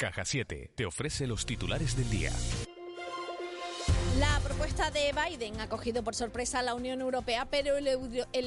Caja 7 te ofrece los titulares del día. La propuesta de Biden ha cogido por sorpresa a la Unión Europea, pero el,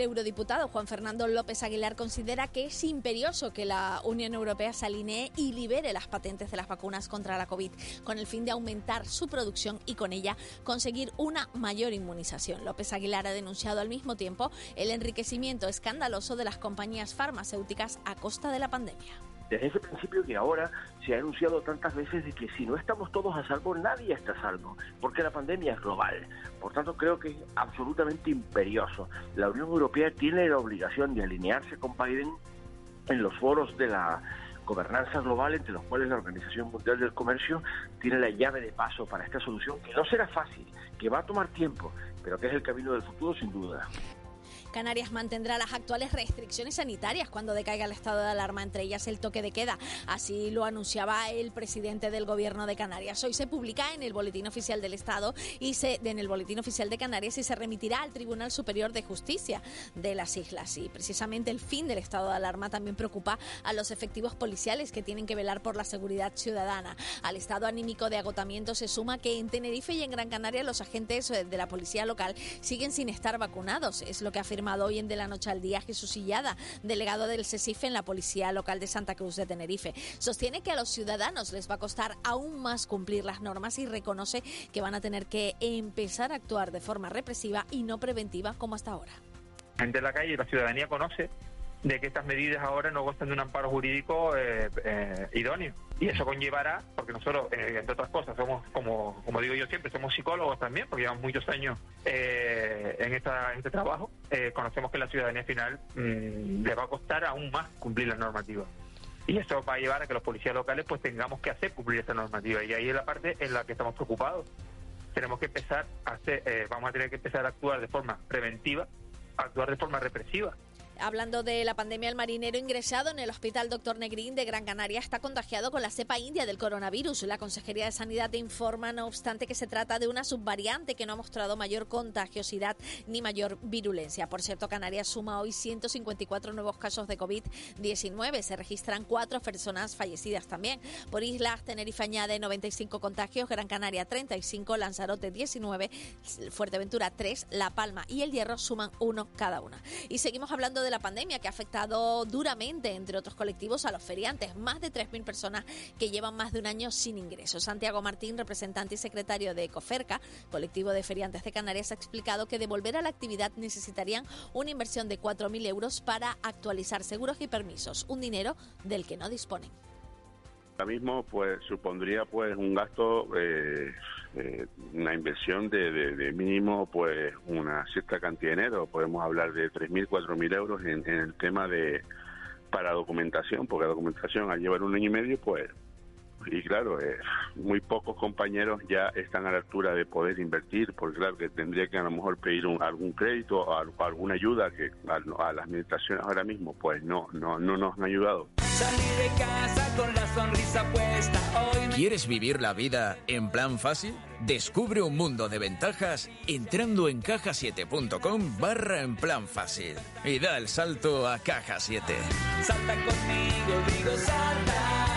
eurodiputado Juan Fernando López Aguilar considera que es imperioso que la Unión Europea se alinee y libere las patentes de las vacunas contra la COVID, con el fin de aumentar su producción y con ella conseguir una mayor inmunización. López Aguilar ha denunciado al mismo tiempo el enriquecimiento escandaloso de las compañías farmacéuticas a costa de la pandemia desde ese principio que ahora se ha anunciado tantas veces de que si no estamos todos a salvo, nadie está a salvo, porque la pandemia es global. Por tanto, creo que es absolutamente imperioso. La Unión Europea tiene la obligación de alinearse con Biden en los foros de la gobernanza global, entre los cuales la Organización Mundial del Comercio tiene la llave de paso para esta solución, que no será fácil, que va a tomar tiempo, pero que es el camino del futuro sin duda. Canarias mantendrá las actuales restricciones sanitarias cuando decaiga el estado de alarma, entre ellas el toque de queda. Así lo anunciaba el presidente del gobierno de Canarias. Hoy se publica en el Boletín Oficial del Estado y se, en el Boletín Oficial de Canarias y se remitirá al Tribunal Superior de Justicia de las Islas. Y precisamente el fin del estado de alarma también preocupa a los efectivos policiales que tienen que velar por la seguridad ciudadana. Al estado anímico de agotamiento se suma que en Tenerife y en Gran Canaria los agentes de la policía local siguen sin estar vacunados. Es lo que afirma hoy en De la Noche al Día Jesús Sillada, delegado del SESIF en la Policía Local de Santa Cruz de Tenerife. Sostiene que a los ciudadanos les va a costar aún más cumplir las normas y reconoce que van a tener que empezar a actuar de forma represiva y no preventiva como hasta ahora. Gente de la calle, la ciudadanía conoce de que estas medidas ahora no gozan de un amparo jurídico eh, eh, idóneo. Y eso conllevará, porque nosotros, eh, entre otras cosas, somos, como, como digo yo siempre, somos psicólogos también, porque llevamos muchos años en, esta, este trabajo, conocemos que la ciudadanía final mm, le va a costar aún más cumplir la normativa. Y eso va a llevar a que los policías locales pues tengamos que hacer cumplir esta normativa. Y ahí es la parte en la que estamos preocupados. Tenemos que empezar a hacer, vamos a tener que empezar a actuar de forma preventiva, actuar de forma represiva. Hablando de la pandemia, el marinero ingresado en el Hospital Doctor Negrín de Gran Canaria está contagiado con la cepa india del coronavirus. La Consejería de Sanidad informa, no obstante, que se trata de una subvariante que no ha mostrado mayor contagiosidad ni mayor virulencia. Por cierto, Canarias suma hoy 154 nuevos casos de COVID-19. Se registran cuatro personas fallecidas también. Por islas, Tenerife añade 95 contagios, Gran Canaria 35, Lanzarote 19, Fuerteventura 3, La Palma y El Hierro suman uno cada una. Y seguimos hablando de la pandemia que ha afectado duramente, entre otros colectivos, a los feriantes. Más de 3.000 personas que llevan más de un año sin ingresos. Santiago Martín, representante y secretario de Ecoferca, colectivo de feriantes de Canarias, ha explicado que de volver a la actividad necesitarían una inversión de 4.000 euros para actualizar seguros y permisos, un dinero del que no disponen. Ahora mismo pues supondría pues un gasto, eh, eh, una inversión de, mínimo pues una cierta cantidad de dinero, podemos hablar de 3.000, 4.000 euros en, en el tema de para documentación, porque la documentación al llevar un año y medio pues y claro, eh, muy pocos compañeros ya están a la altura de poder invertir, porque claro que tendría que a lo mejor pedir algún crédito o, alguna ayuda que a, las administraciones ahora mismo pues no, no, no nos han ayudado. de casa con la sonrisa puesta ¿Quieres vivir la vida en plan fácil? Descubre un mundo de ventajas entrando en cajasiete.com barra en plan fácil y da el salto a Caja 7. Salta conmigo, digo salta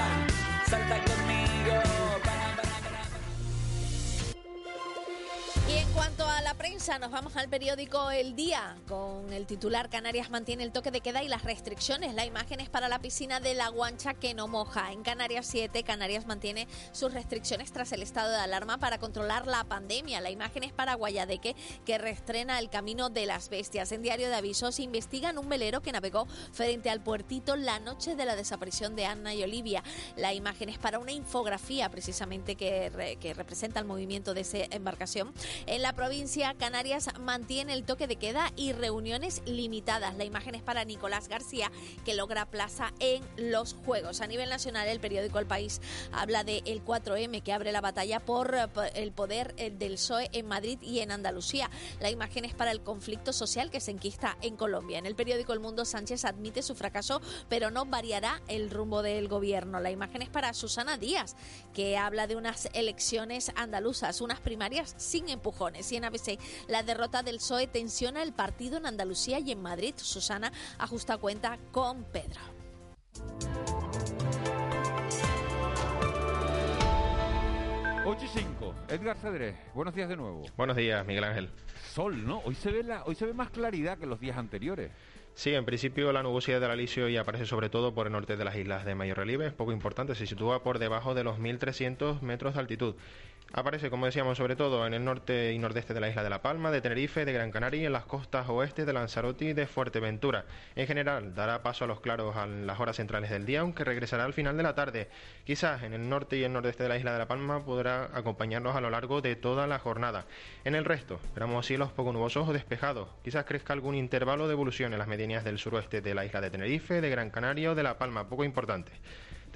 prensa, nos vamos al periódico El Día con el titular Canarias mantiene el toque de queda y las restricciones. La imagen es para la piscina de la Guancha que no moja. En Canarias 7, Canarias mantiene sus restricciones tras el estado de alarma para controlar la pandemia. La imagen es para Guayadeque que restrena el camino de las bestias. En Diario de Avisos investigan un velero que navegó frente al puertito la noche de la desaparición de Ana y Olivia. La imagen es para una infografía precisamente que, que representa el movimiento de esa embarcación. En la provincia Canarias mantiene el toque de queda y reuniones limitadas. La imagen es para Nicolás García, que logra plaza en los Juegos. A nivel nacional, el periódico El País habla de el 4M, que abre la batalla por el poder eh, del PSOE en Madrid y en Andalucía. La imagen es para el conflicto social que se enquista en Colombia. En el periódico El Mundo, Sánchez admite su fracaso, pero no variará el rumbo del gobierno. La imagen es para Susana Díaz, que habla de unas elecciones andaluzas, unas primarias sin empujones y en ABC, la derrota del PSOE tensiona el partido en Andalucía y en Madrid. Susana ajusta cuenta con Pedro. 8 y 5. Edgar Cedrés, buenos días de nuevo. Buenos días, Miguel Ángel. Sol, ¿no? Hoy se ve la, hoy se ve más claridad que los días anteriores. Sí, en principio la nubosidad del alisio ya aparece sobre todo por el norte de las islas de mayor relieve, es poco importante, se sitúa por debajo de los 1.300 metros de altitud. Aparece, como decíamos, sobre todo en el norte y nordeste de la isla de La Palma, de Tenerife, de Gran Canaria y en las costas oeste de Lanzarote y de Fuerteventura. En general, dará paso a los claros a las horas centrales del día, aunque regresará al final de la tarde. Quizás en el norte y el nordeste de la isla de La Palma podrá acompañarnos a lo largo de toda la jornada. En el resto, esperamos cielos poco nubosos o despejados. Quizás crezca algún intervalo de evolución en las medianías del suroeste de la isla de Tenerife, de Gran Canaria o de La Palma, poco importante.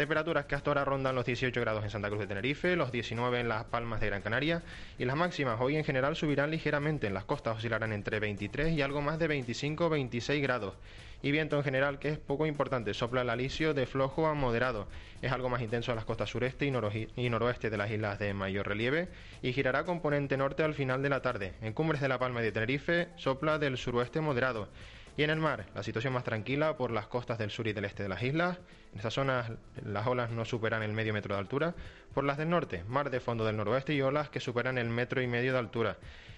Temperaturas que hasta ahora rondan los 18 grados en Santa Cruz de Tenerife, los 19 en Las Palmas de Gran Canaria y las máximas hoy en general subirán ligeramente. En las costas oscilarán entre 23 y algo más de 25 o 26 grados. Y viento en general que es poco importante, sopla el alisio de flojo a moderado. Es algo más intenso en las costas sureste y, y noroeste de las islas de mayor relieve y girará componente norte al final de la tarde. En cumbres de La Palma y de Tenerife sopla del suroeste moderado. Y en el mar, la situación más tranquila por las costas del sur y del este de las islas. En estas zonas las olas no superan el medio metro de altura. Por las del norte, mar de fondo del noroeste y olas que superan el metro y medio de altura.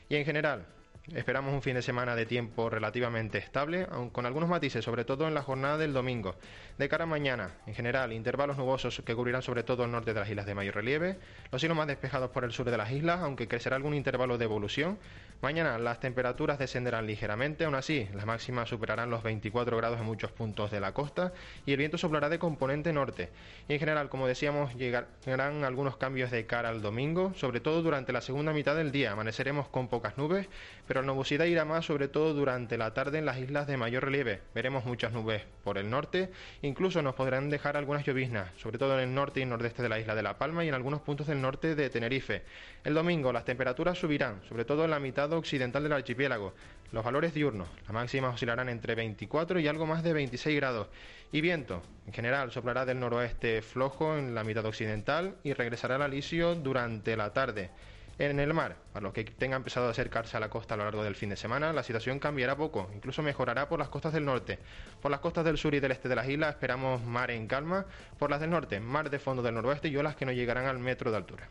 Y en general, esperamos un fin de semana de tiempo relativamente estable, con algunos matices, sobre todo en la jornada del domingo. De cara a mañana, en general, intervalos nubosos que cubrirán sobre todo el norte de las islas de mayor relieve, los cielos más despejados por el sur de las islas, aunque crecerá algún intervalo de evolución. Mañana las temperaturas descenderán ligeramente, aún así las máximas superarán los 24 grados en muchos puntos de la costa y el viento soplará de componente norte. Y en general, como decíamos, llegarán algunos cambios de cara al domingo, sobre todo durante la segunda mitad del día. Amaneceremos con pocas nubes, pero la nubosidad irá más sobre todo durante la tarde en las islas de mayor relieve. Veremos muchas nubes por el norte, incluso nos podrán dejar algunas lloviznas, sobre todo en el norte y nordeste de la isla de La Palma y en algunos puntos del norte de Tenerife. El domingo las temperaturas subirán, sobre todo en la mitad occidental del archipiélago. Los valores diurnos, las máximas oscilarán entre 24 y algo más de 26 grados. Y viento, en general, soplará del noroeste flojo en la mitad occidental y regresará al alisio durante la tarde. En el mar, para los que tengan empezado a acercarse a la costa a lo largo del fin de semana, la situación cambiará poco, incluso mejorará por las costas del norte. Por las costas del sur y del este de las islas esperamos mar en calma, por las del norte, mar de fondo del noroeste y olas que no llegarán al metro de altura.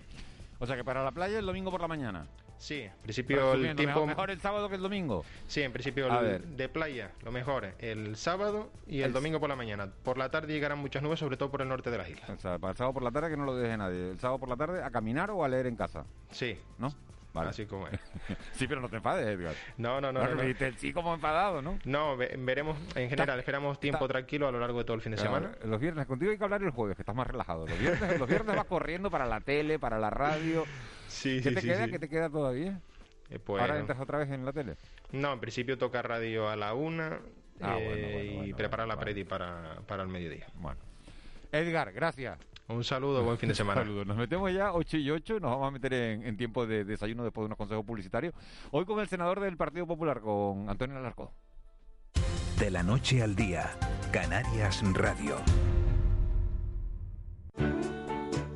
O sea que para la playa el domingo por la mañana. Sí, en principio el tiempo... mejor, mejor el sábado que el domingo. Sí, en principio A el ver. de playa, lo mejor, el sábado y el, El- domingo por la mañana. Por la tarde llegarán muchas nubes, sobre todo por el norte de las islas. O sea, para el sábado por la tarde que no lo deje nadie. El sábado por la tarde a caminar o a leer en casa, Sí, ¿no? Vale. así como es. Sí, pero no te enfades, Edgar. No, no, no. No, no, sí como enfadado, ¿no? No, ve- veremos, en general, esperamos tiempo tranquilo a lo largo de todo el fin de Claro, semana. Los viernes, contigo hay que hablar el jueves, que estás más relajado. Los viernes, los viernes vas corriendo para la tele, para la radio. Sí, ¿Qué te queda? ¿Qué te queda todavía? Eh, pues, Ahora entras otra vez en la tele. No, en principio toca radio a la una Ah, eh, bueno, bueno, y preparar la predi para, para el mediodía. Bueno. Edgar, gracias. Un saludo, buen fin de semana. Saludos. Nos metemos ya 8 y 8 nos vamos a meter en, en tiempo de desayuno después de unos consejos publicitarios. Hoy con el senador del Partido Popular, con Antonio Alarcó. De la noche al día, Canarias Radio.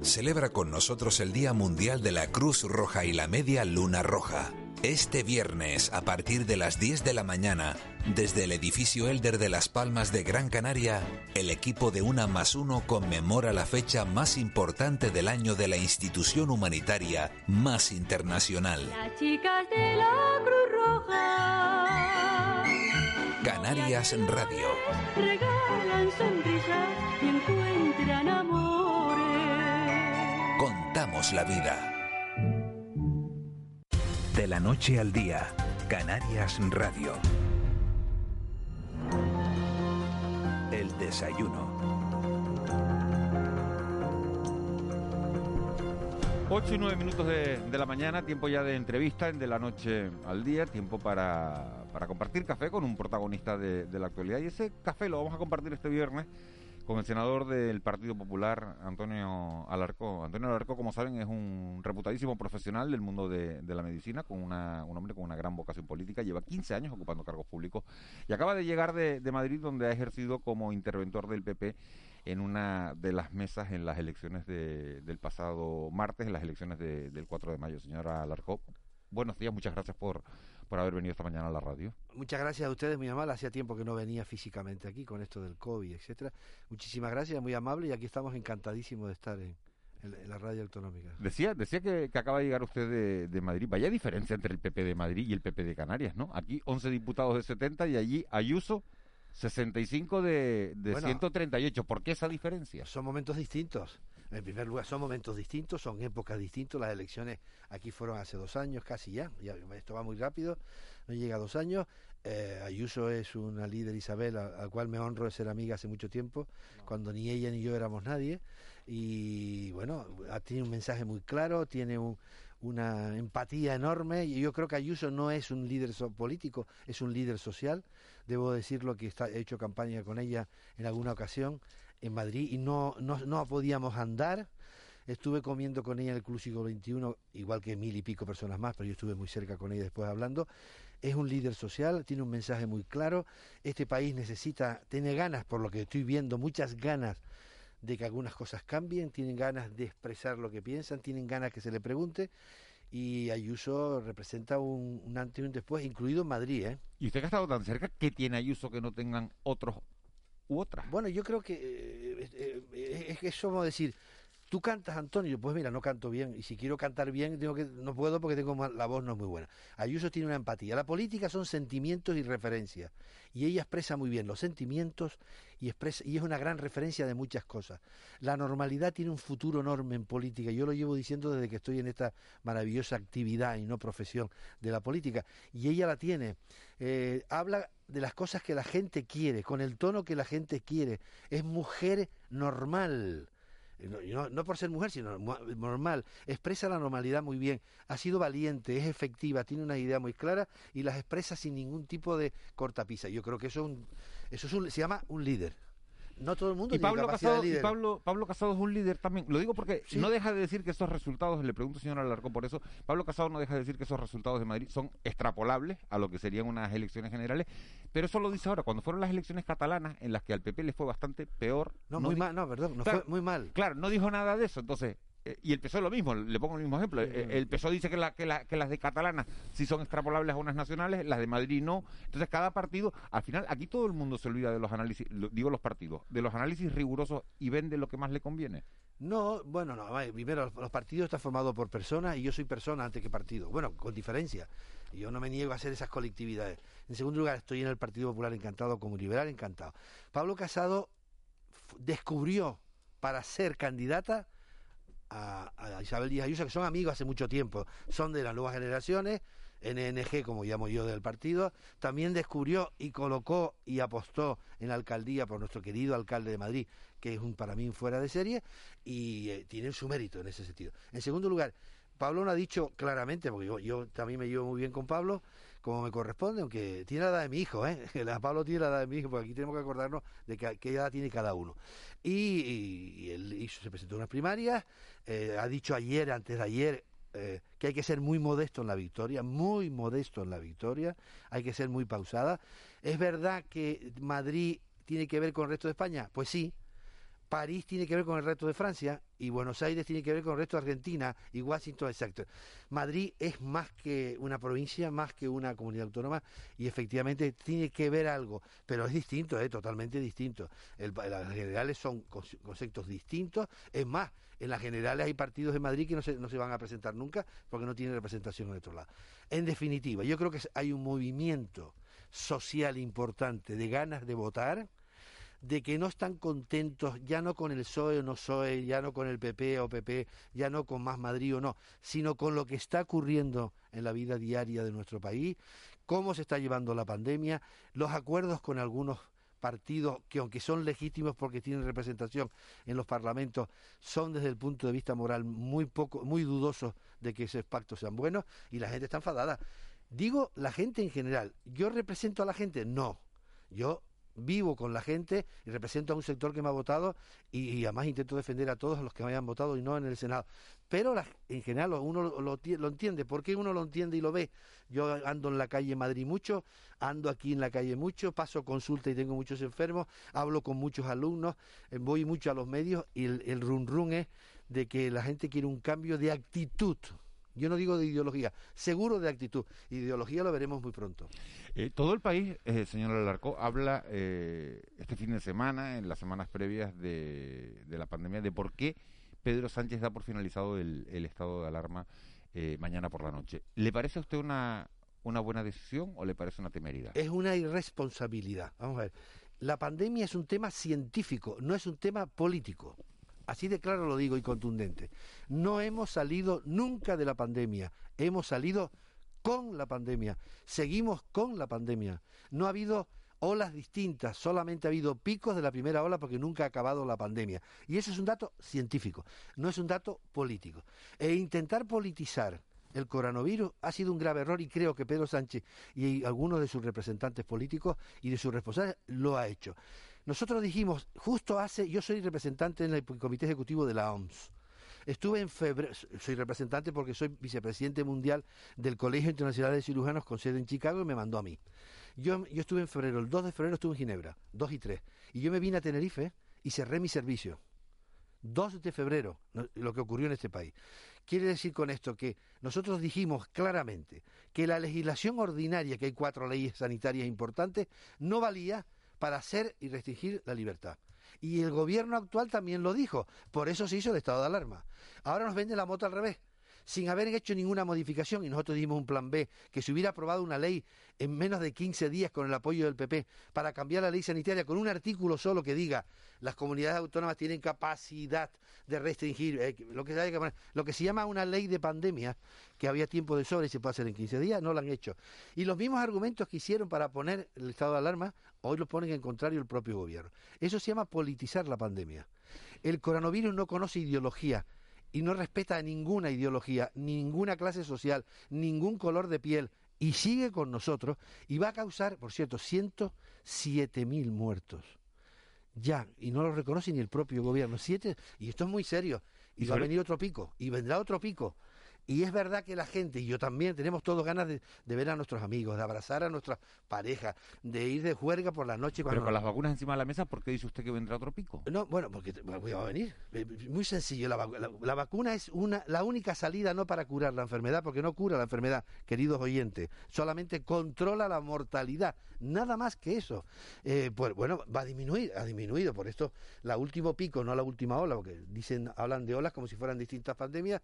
Celebra con nosotros el Día Mundial de la Cruz Roja y la Media Luna Roja. Este viernes, a partir de las 10 de la mañana, desde el edificio Elder de Las Palmas de Gran Canaria, el equipo de Una más Uno conmemora la fecha más importante del año de la institución humanitaria más internacional. Las chicas de la Cruz Roja Canarias Radio. regalan sonrisas y encuentran amores. Contamos la vida. De la noche al día, Canarias Radio. El desayuno. 8 y 9 minutos de, de la mañana, tiempo ya de entrevista en de la noche al día, tiempo para, para compartir café con un protagonista de, de la actualidad. Y ese café lo vamos a compartir este viernes con el senador del Partido Popular, Antonio Alarcó. Antonio Alarcó, como saben, es un reputadísimo profesional del mundo de, de la medicina, con una, un hombre con una gran vocación política, lleva 15 años ocupando cargos públicos y acaba de llegar de, de Madrid, donde ha ejercido como interventor del PP en una de las mesas en las elecciones de- del pasado martes, en las elecciones de- del 4 de mayo. Señora Alarcó, buenos días, muchas gracias por, por haber venido esta mañana a la radio. Muchas gracias a ustedes, muy amable. Hacía tiempo que no venía físicamente aquí con esto del COVID, etcétera. Muchísimas gracias, muy amable, y aquí estamos encantadísimos de estar en, en, la- radio autonómica. Decía, decía que, que acaba de llegar usted de, de Madrid. Vaya diferencia entre el PP de Madrid y el PP de Canarias, ¿no? Aquí 11 diputados de 70 y allí Ayuso 65 de, de Bueno. 138. ¿Por qué esa diferencia? Son momentos distintos. En primer lugar, son momentos distintos, son épocas distintas. Las elecciones aquí fueron hace dos años, casi ya. ya esto va muy rápido, no llega a dos años. Eh, Ayuso es una líder, Isabel, a- al cual me honro de ser amiga hace mucho tiempo, cuando ni ella ni yo éramos nadie. Y bueno, tiene un mensaje muy claro, tiene un- una empatía enorme. Y yo creo que Ayuso no es un líder so- político, es un líder social. Debo decirlo que está, he hecho campaña con ella en alguna ocasión en Madrid y no, no, no podíamos andar. Estuve comiendo con ella en el Club Siglo XXI, igual que mil y pico personas más, pero yo estuve muy cerca con ella después hablando. Es un líder social, tiene un mensaje muy claro. Este país necesita, tiene ganas, por lo que estoy viendo, muchas ganas de que algunas cosas cambien, tienen ganas de expresar lo que piensan, tienen ganas que se le pregunte. Y Ayuso representa un, un antes y un después, incluido en Madrid, ¿eh? Y usted que ha estado tan cerca, ¿qué tiene Ayuso que no tengan otros u otras? Bueno, yo creo que eh, eh, eh, es que es como decir, tú cantas, Antonio, pues mira, no canto bien, y si quiero cantar bien, tengo que, no puedo porque tengo la voz no es muy buena. Ayuso tiene una empatía. La política son sentimientos y referencias, y ella expresa muy bien los sentimientos y, expresa, y es una gran referencia de muchas cosas. La normalidad tiene un futuro enorme en política, yo lo llevo diciendo desde que estoy en esta maravillosa actividad y no profesión de la política, y ella la tiene. Eh, habla de las cosas que la gente quiere, con el tono que la gente quiere. Es mujer normal. Eh, No, no- por ser mujer, sino normal. Expresa la normalidad muy bien. Ha sido valiente, es efectiva, tiene una idea muy clara y las expresa sin ningún tipo de cortapisa. Yo creo que eso, es un- eso es un- se llama un líder. No todo el mundo Y tiene Pablo capacidad Casado, de y líder. Pablo, Pablo Casado es un líder también. Lo digo porque Sí. no deja de decir que esos resultados, le pregunto señor Alarcón por eso, Pablo Casado no deja de decir que esos resultados de Madrid son extrapolables a lo que serían unas elecciones generales, pero eso lo dice ahora, cuando fueron las elecciones catalanas, en las que al PP le fue bastante peor. No, muy mal, no, perdón, no Claro, fue muy mal. Claro, no dijo nada de eso, entonces... eh, y el PSOE lo mismo, le pongo el mismo ejemplo. eh, El PSOE dice que, la- que, la- que las de catalanas sí son extrapolables a unas nacionales, las de Madrid no. Entonces, cada partido, al final, aquí todo el mundo se olvida de los análisis, lo- digo los partidos, de los análisis rigurosos y vende lo que más le conviene. No, bueno, no, primero los, partidos están formados por personas y yo soy persona antes que partido. Bueno, con diferencia. Y Yo no me niego a hacer esas colectividades. En segundo lugar, estoy en el Partido Popular encantado, como liberal encantado. Pablo Casado descubrió para ser candidata a, a Isabel Díaz Ayuso, que son amigos hace mucho tiempo, son de las nuevas generaciones, NNG, como llamo yo del partido, también descubrió y colocó y apostó en la alcaldía por nuestro querido alcalde de Madrid, que es un para mí fuera de serie, y eh, tiene su mérito en ese sentido. En segundo lugar, Pablo no ha dicho claramente, porque yo, yo también me llevo muy bien con Pablo, como me corresponde, aunque tiene la edad de mi hijo, ¿eh? La Pablo tiene la edad de mi hijo, porque aquí tenemos que acordarnos de que- qué edad tiene cada uno. Y, él hizo- se presentó en unas primarias, eh, ha dicho ayer, antes de ayer, eh, que hay que ser muy modesto en la victoria, muy modesto en la victoria, hay que ser muy pausada. ¿Es verdad que Madrid tiene que ver con el resto de España? Pues sí. París tiene que ver con el resto de Francia y Buenos Aires tiene que ver con el resto de Argentina y Washington, exacto. Madrid es más que una provincia, más que una comunidad autónoma y efectivamente tiene que ver algo, pero es distinto, ¿eh? totalmente distinto. El- las generales son conce- conceptos distintos, es más, en las generales hay partidos de Madrid que no se, no se van a presentar nunca porque no tienen representación en otro lado. En definitiva, yo creo que hay un movimiento social importante de ganas de votar, de que no están contentos ya no con el PSOE o no PSOE, ya no con el PP o PP, ya no con Más Madrid o no, sino con lo que está ocurriendo en la vida diaria de nuestro país, cómo se está llevando la pandemia, los acuerdos con algunos partidos que aunque son legítimos porque tienen representación en los parlamentos, son desde el punto de vista moral muy poco, muy dudosos de que esos pactos sean buenos y la gente está enfadada. Digo la gente en general, ¿yo represento a la gente? No. Yo vivo con la gente y represento a un sector que me ha votado y, además intento defender a todos los que me hayan votado y no en el Senado. Pero la- en general uno lo, lo ti- lo entiende. ¿Por qué uno lo entiende y lo ve? Yo ando en la calle Madrid mucho, ando aquí en la calle mucho, paso consulta y tengo muchos enfermos, hablo con muchos alumnos, eh, voy mucho a los medios y el, el run run es de que la gente quiere un cambio de actitud. Yo no digo de ideología, seguro de actitud. Ideología lo veremos muy pronto. Eh, todo el país, eh, señor Alarco, habla eh, este fin de semana, en las semanas previas de, de la pandemia, de por qué Pedro Sánchez da por finalizado el, el estado de alarma eh, mañana por la noche. ¿Le parece a usted una, una buena decisión o le parece una temeridad? Es una irresponsabilidad. Vamos a ver. La pandemia es un tema científico, no es un tema político. Así de claro lo digo y contundente. No hemos salido nunca de la pandemia, hemos salido con la pandemia, seguimos con la pandemia. No ha habido olas distintas, solamente ha habido picos de la primera ola porque nunca ha acabado la pandemia. Y eso es un dato científico, no es un dato político. E intentar politizar el coronavirus ha sido un grave error y creo que Pedro Sánchez y algunos de sus representantes políticos y de sus responsables lo ha hecho. Nosotros dijimos, justo hace, yo soy representante en el comité ejecutivo de la OMS. Estuve en febrero, soy representante porque soy vicepresidente mundial del Colegio Internacional de Cirujanos con sede en Chicago y me mandó a mí. Yo, yo estuve en febrero, el 2 de febrero estuve en Ginebra, 2 y 3. Y yo me vine a Tenerife y cerré mi servicio. 2 de febrero, lo que ocurrió en este país. Quiere decir con esto que nosotros dijimos claramente que la legislación ordinaria, que hay cuatro leyes sanitarias importantes, no valía para hacer y restringir la libertad. Y el gobierno actual también lo dijo, por eso se hizo el estado de alarma. Ahora nos vende la moto al revés, sin haber hecho ninguna modificación, y nosotros dimos un plan B, que se hubiera aprobado una ley en menos de 15 días con el apoyo del PP para cambiar la ley sanitaria con un artículo solo que diga las comunidades autónomas tienen capacidad de restringir, eh, lo, que, poner- lo que se llama una ley de pandemia, que había tiempo de sobra y se puede hacer en 15 días, no lo han hecho. Y los mismos argumentos que hicieron para poner el estado de alarma, hoy los ponen en contrario el propio gobierno. Eso se llama politizar la pandemia. El coronavirus no conoce ideología y no respeta a ninguna ideología, ninguna clase social, ningún color de piel y sigue con nosotros y va a causar, por cierto, 107.000 muertos. Ya, y no lo reconoce ni el propio gobierno. Siete, y esto es muy serio. Y Y va a venir otro pico, y vendrá otro pico. Y es verdad que la gente, y yo también, tenemos todos ganas de, de ver a nuestros amigos, de abrazar a nuestras parejas, de ir de juerga por la noche cuando... Pero con las vacunas encima de la mesa, ¿por qué dice usted que vendrá otro pico? No, bueno, porque voy a venir. Eh, Muy sencillo. La- la vacuna es una, la única salida no para curar la enfermedad, porque no cura la enfermedad, queridos oyentes. Solamente controla la mortalidad. Nada más que eso. Eh, pues bueno, va a disminuir, ha disminuido. Por esto, la último pico, no la última ola, porque dicen, hablan de olas como si fueran distintas pandemias.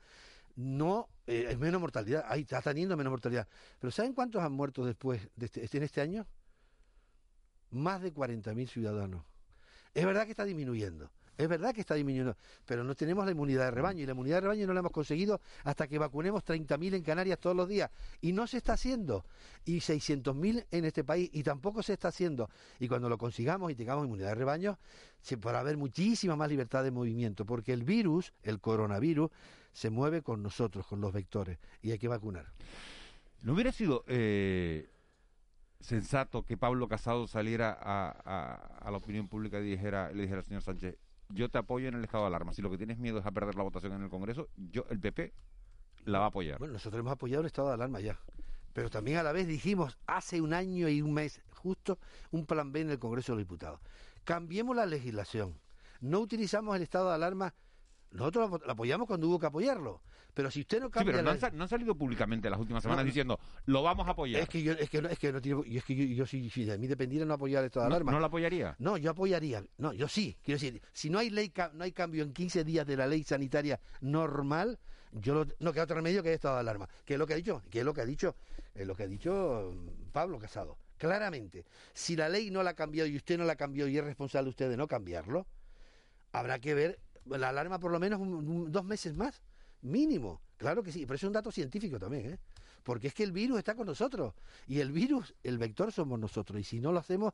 No, eh, es menos mortalidad. Ahí está teniendo menos mortalidad. Pero ¿saben cuántos han muerto después de este, este- en este año? Más de 40.000 ciudadanos. Es verdad que está disminuyendo. Es verdad que está disminuyendo, pero no tenemos la inmunidad de rebaño y la inmunidad de rebaño no la hemos conseguido hasta que vacunemos 30.000 en Canarias todos los días y no se está haciendo y 600.000 en este país y tampoco se está haciendo y cuando lo consigamos y tengamos inmunidad de rebaño se podrá haber muchísima más libertad de movimiento porque el virus, el coronavirus se mueve con nosotros, con los vectores y hay que vacunar. ¿No hubiera sido eh, sensato que Pablo Casado saliera a, a- a la opinión pública y dijera, le dijera al señor Sánchez, yo te apoyo en el estado de alarma, si lo que tienes miedo es a perder la votación en el Congreso, yo el PP la va a apoyar. Bueno, nosotros hemos apoyado el estado de alarma ya. Pero también a la vez dijimos hace un año y un mes justo un plan B en el Congreso de los Diputados. Cambiemos la legislación. No utilizamos el estado de alarma. Nosotros lo apoyamos cuando hubo que apoyarlo. Pero si usted no Sí, cambia pero no la- han, sa- no han salido públicamente las últimas semanas no. diciendo, lo vamos a apoyar. es que yo es que no, es que no tiene y es que yo, yo si, si de mí dependiera no apoyar el estado de ¿No, alarma. ¿No la apoyaría? No, yo apoyaría. No, yo sí. Quiero decir, si no hay ley, no hay cambio en 15 días de la ley sanitaria normal, yo lo- no queda otro remedio que haya estado de alarma. ¿Qué es lo que ha dicho? ¿Qué es lo que ha dicho? Es lo que ha dicho mm, Pablo Casado. Claramente, si la ley no la ha cambiado y usted no la cambió y es responsable usted de no cambiarlo, habrá que ver la alarma por lo menos un- dos meses más, mínimo. Claro que sí, pero es un dato científico también, ¿eh? Porque es que el virus está con nosotros y el virus, el vector somos nosotros y si no lo hacemos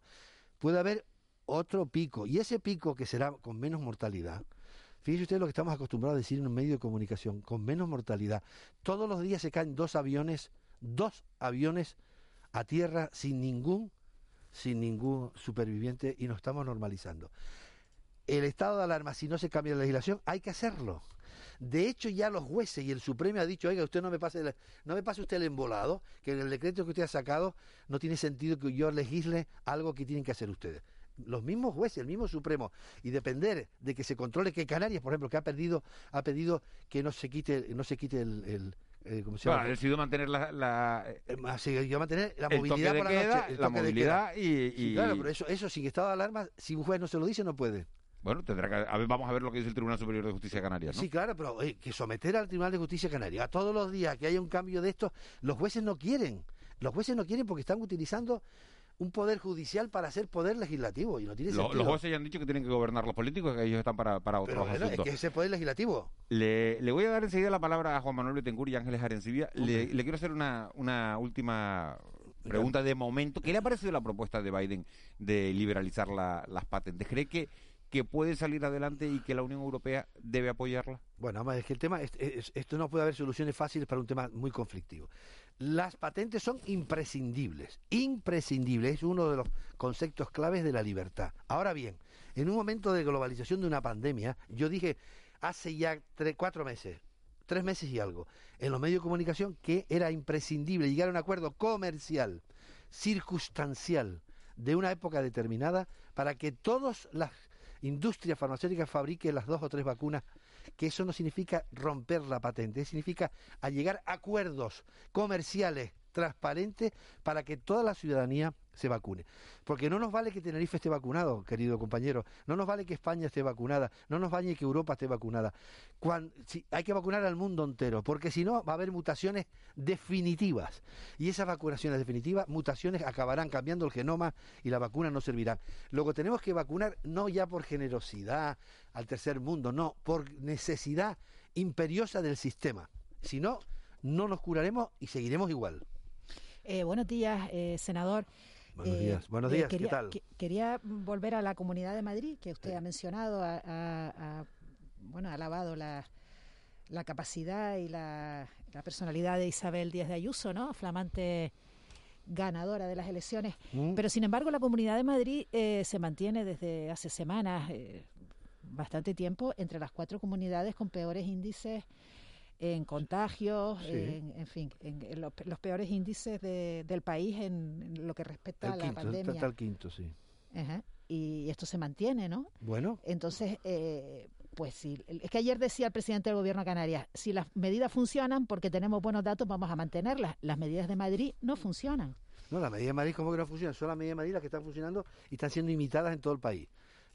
puede haber otro pico y ese pico que será con menos mortalidad. Fíjese usted lo que estamos acostumbrados a decir en un medio de comunicación, con menos mortalidad. Todos los días se caen dos aviones, dos aviones a tierra sin ningún, sin ningún superviviente y nos estamos normalizando. El estado de alarma, si no se cambia la legislación, hay que hacerlo. De hecho, ya los jueces y el Supremo ha dicho, oiga, usted no me pase, el- no me pase usted el embolado, que en el decreto que usted ha sacado no tiene sentido que yo legisle algo que tienen que hacer ustedes. Los mismos jueces, el mismo Supremo, y depender de que se controle que Canarias, por ejemplo, que ha perdido, ha pedido que no se quite, no se quite el, el, eh, ¿cómo se Bueno, llama? ha decidido mantener la, la- Eh, yo mantener la movilidad por la noche, la movilidad queda. y, Sí, y- claro, pero eso, eso sin estado de alarma, si un juez no se lo dice, no puede. Bueno, tendrá que, a ver, vamos a ver lo que dice el Tribunal Superior de Justicia de Canarias, ¿no? Sí, claro, pero que someter al Tribunal de Justicia Canaria a todos los días que haya un cambio de esto, los jueces no quieren. Los jueces no quieren porque están utilizando un poder judicial para hacer poder legislativo y no tiene sentido. los jueces ya han dicho que tienen que gobernar los políticos, que ellos están para, para otros Pero bueno, es asuntos. que ese poder legislativo. Le, le voy a dar enseguida la palabra a Juan Manuel Betancourt y Ángeles Arencibia. Le, Hombre. le quiero hacer una, una última pregunta de momento. ¿Qué le ha parecido la propuesta de Biden de liberalizar la- las patentes? ¿Cree que, que puede salir adelante y que la Unión Europea debe apoyarla? Bueno, además es que el tema, es- es- esto no puede haber soluciones fáciles para un tema muy conflictivo. Las patentes son imprescindibles, imprescindibles, es uno de los conceptos claves de la libertad. Ahora bien, en un momento de globalización de una pandemia, yo dije hace ya tres, cuatro meses, tres meses y algo, en los medios de comunicación que era imprescindible llegar a un acuerdo comercial, circunstancial, de una época determinada, para que todas las industrias farmacéuticas fabriquen las dos o tres vacunas que eso no significa romper la patente, significa a llegar a acuerdos comerciales transparentes para que toda la ciudadanía se vacune. Porque no nos vale que Tenerife esté vacunado, querido compañero, no nos vale que España esté vacunada, no nos vale que Europa esté vacunada. Hay que vacunar al mundo entero, porque si no va a haber mutaciones definitivas. Y esas vacunaciones definitivas, mutaciones acabarán cambiando el genoma y la vacuna no servirán. Luego tenemos que vacunar no ya por generosidad al tercer mundo, no, por necesidad imperiosa del sistema. Si no, no nos curaremos y seguiremos igual. Eh, buenos días, eh, senador. Buenos Eh, días, buenos eh, días, ¿qué tal? que- quería volver a la Comunidad de Madrid, que usted ha mencionado, ha, ha- ha- bueno, ha alabado la, la capacidad y la, la personalidad de Isabel Díaz de Ayuso, ¿no? Flamante ganadora de las elecciones. Mm. Pero, sin embargo, la Comunidad de Madrid eh, se mantiene desde hace semanas, eh, bastante tiempo, entre las cuatro comunidades con peores índices en contagios, Sí. en, en fin, en, en los, los peores índices de- del país en, lo que respecta a la quinto, pandemia. está el quinto, sí. Ajá. Y esto se mantiene, ¿no? Bueno, Entonces, eh, pues sí, es que ayer decía el presidente del gobierno de Canarias, si las medidas funcionan porque tenemos buenos datos, vamos a mantenerlas. Las medidas de Madrid no funcionan. no, la medida de Madrid, ¿cómo que no funciona? Son las medidas de Madrid las que están funcionando y están siendo imitadas en todo el país.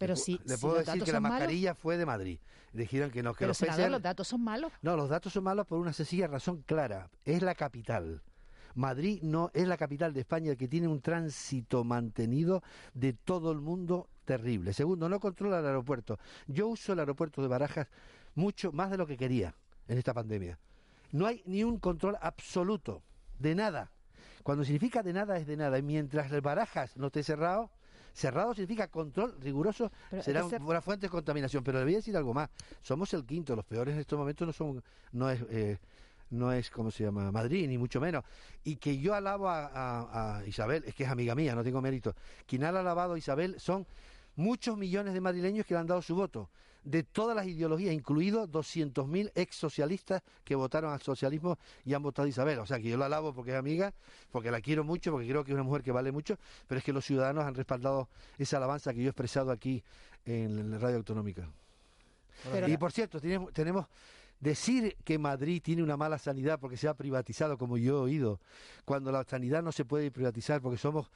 Pero si- le si puedo los decir que la malos- mascarilla fue de Madrid. Dijeron que no, que Pero, los senador, PCR los datos son malos. No, los datos son malos por una sencilla razón clara. Es la capital. Madrid no es la capital de España que tiene un tránsito mantenido de todo el mundo terrible. Segundo, no controla el aeropuerto. Yo uso el aeropuerto de Barajas mucho más de lo que quería en esta pandemia. No hay ni un control absoluto de nada. Cuando significa de nada es de nada. Y mientras el Barajas no esté cerrado, cerrado significa control riguroso, Pero será ser- una fuente de contaminación. Pero le voy a decir algo más. Somos el quinto, los peores en estos momentos no son, no es, eh, no es, ¿cómo se llama? Madrid, ni mucho menos. Y que yo alabo a, a- a Isabel, es que es amiga mía, no tengo mérito. Quien ha alabado a Isabel son muchos millones de madrileños que le han dado su voto, de todas las ideologías, incluidos 200.000 ex socialistas que votaron al socialismo y han votado a Isabel. O sea que yo la alabo porque es amiga, porque la quiero mucho, porque creo que es una mujer que vale mucho, pero es que los ciudadanos han respaldado esa alabanza que yo he expresado aquí en la radio autonómica. Pero- y por cierto, tenemos, tenemos decir que Madrid tiene una mala sanidad porque se ha privatizado, como yo he oído, cuando la sanidad no se puede privatizar porque somos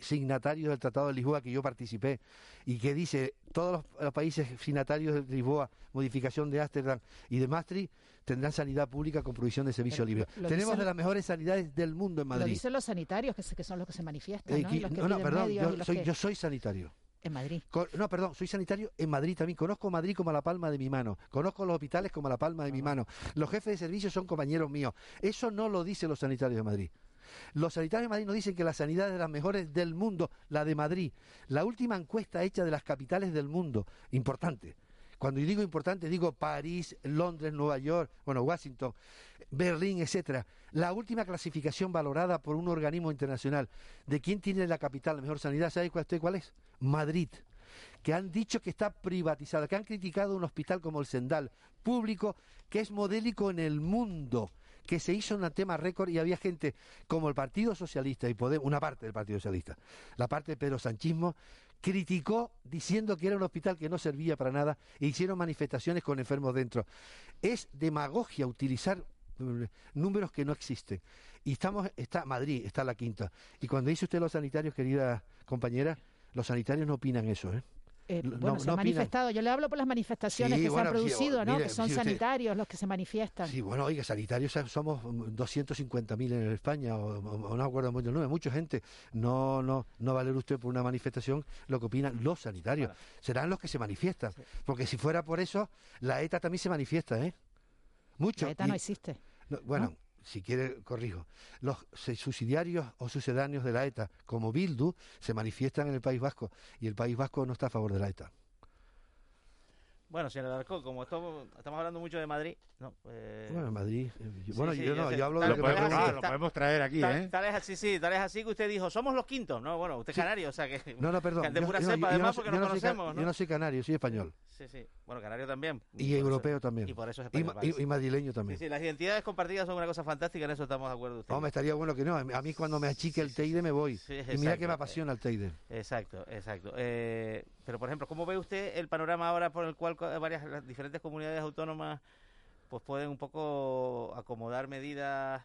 signatarios del Tratado de Lisboa que yo participé y que dice todos los, los países signatarios de Lisboa, modificación de Ámsterdam y de Maastricht tendrán sanidad pública con provisión de servicio Pero libre. lo- lo Tenemos de las mejores sanidades del mundo en Lo Madrid. dicen los sanitarios, que, se- que son los que se manifiestan, Eh, ¿no? que- Y los que no, perdón, yo soy, que- yo soy sanitario. En Madrid. No, perdón, soy sanitario en Madrid también. Conozco Madrid como la palma de mi mano. Conozco los hospitales como la palma de mi mano. Los jefes de servicio son compañeros míos. Eso no lo dicen los sanitarios de Madrid. Los sanitarios de Madrid nos dicen que la sanidad es de las mejores del mundo, la de Madrid. La última encuesta hecha de las capitales del mundo, importante. Cuando digo importante, digo París, Londres, Nueva York, bueno, Washington, Berlín, etcétera. La última clasificación valorada por un organismo internacional de quién tiene la capital, la mejor sanidad, ¿sabe cuál, cuál es? Madrid. Que han dicho que está privatizada, que han criticado un hospital como el Sendal, público, que es modélico en el mundo, que se hizo un tema récord y había gente como el Partido Socialista y Podemos, una parte del Partido Socialista, la parte de Pedro Sanchismo, criticó diciendo que era un hospital que no servía para nada e hicieron manifestaciones con enfermos dentro. Es demagogia utilizar eh, números que no existen. Y estamos, está Madrid, está la quinta. Y cuando dice usted los sanitarios, querida compañera, los sanitarios no opinan eso, ¿eh? Eh, no- bueno, no se han manifestado. Yo le hablo por las manifestaciones Sí, que bueno, se han sí, producido, ¿no? mire, que son si usted- sanitarios los que se manifiestan. Sí, bueno, oiga, sanitarios somos mm, 250.000 en España, o, o- no acuerdo mucho el mucha gente. No, no, no valer usted por una manifestación lo que opinan los sanitarios. Serán los que se manifiestan. Porque si fuera por eso, la ETA también se manifiesta, ¿eh? Mucho. La ETA Y- no existe. no, bueno, si quiere, corrijo. Los subsidiarios o sucedáneos de la ETA, como Bildu, se manifiestan en el País Vasco. Y el País Vasco no está a favor de la ETA. Bueno, señor Alarcón, como estamos, estamos hablando mucho de Madrid, ¿no? Eh, Bueno, en Madrid. eh, yo- sí, bueno, sí, yo no, sé. yo hablo de lo que tal me es así, preguntan. lo podemos traer aquí, tal, ¿eh? tal es así, sí, tal es así que usted dijo, somos los quintos, ¿no? Bueno, usted es canario, o sea que... No, no, perdón. que de yo- pura yo no- cepa, yo no además, soy- porque nos no conocemos, ¿no? Yo no soy canario, soy español. Sí, sí. Bueno, canario también. Y eso- europeo también. Y por eso es español. y- y madrileño también. Sí, sí, las identidades compartidas son una cosa fantástica, en eso estamos de acuerdo usted. No, me estaría bueno que no. A mí cuando me achique el Teide me voy. Sí, y mira que me apasiona el Teide. Exacto, exacto. Eh, pero, por ejemplo, ¿cómo ve usted el panorama ahora por el cual varias las diferentes comunidades autónomas pues pueden un poco acomodar medidas,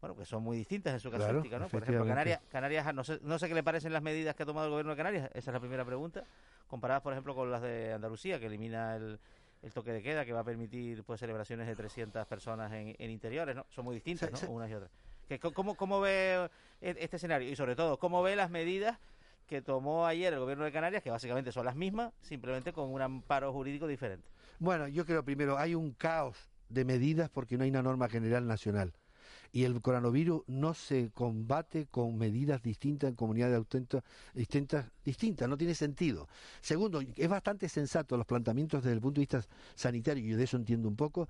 bueno, que son muy distintas en su Claro, casuística, ¿no? Por ejemplo. Canarias, Canarias no, sé, no sé qué le parecen las medidas que ha tomado el gobierno de Canarias, esa es la primera pregunta, comparadas, por ejemplo, con las de Andalucía, que elimina el, el toque de queda, que va a permitir pues celebraciones de 300 personas en, en interiores, ¿no? Son muy distintas, Sí, ¿no? sí. Unas y otras. Que, ¿cómo, ¿Cómo ve e- este escenario? Y sobre todo, ¿cómo ve las medidas que tomó ayer el gobierno de Canarias, que básicamente son las mismas, simplemente con un amparo jurídico diferente? Bueno, yo creo primero, hay un caos de medidas porque no hay una norma general nacional. Y el coronavirus no se combate con medidas distintas en comunidades distintas, distintas, no tiene sentido. Segundo, es bastante sensato los planteamientos desde el punto de vista sanitario, y de eso entiendo un poco,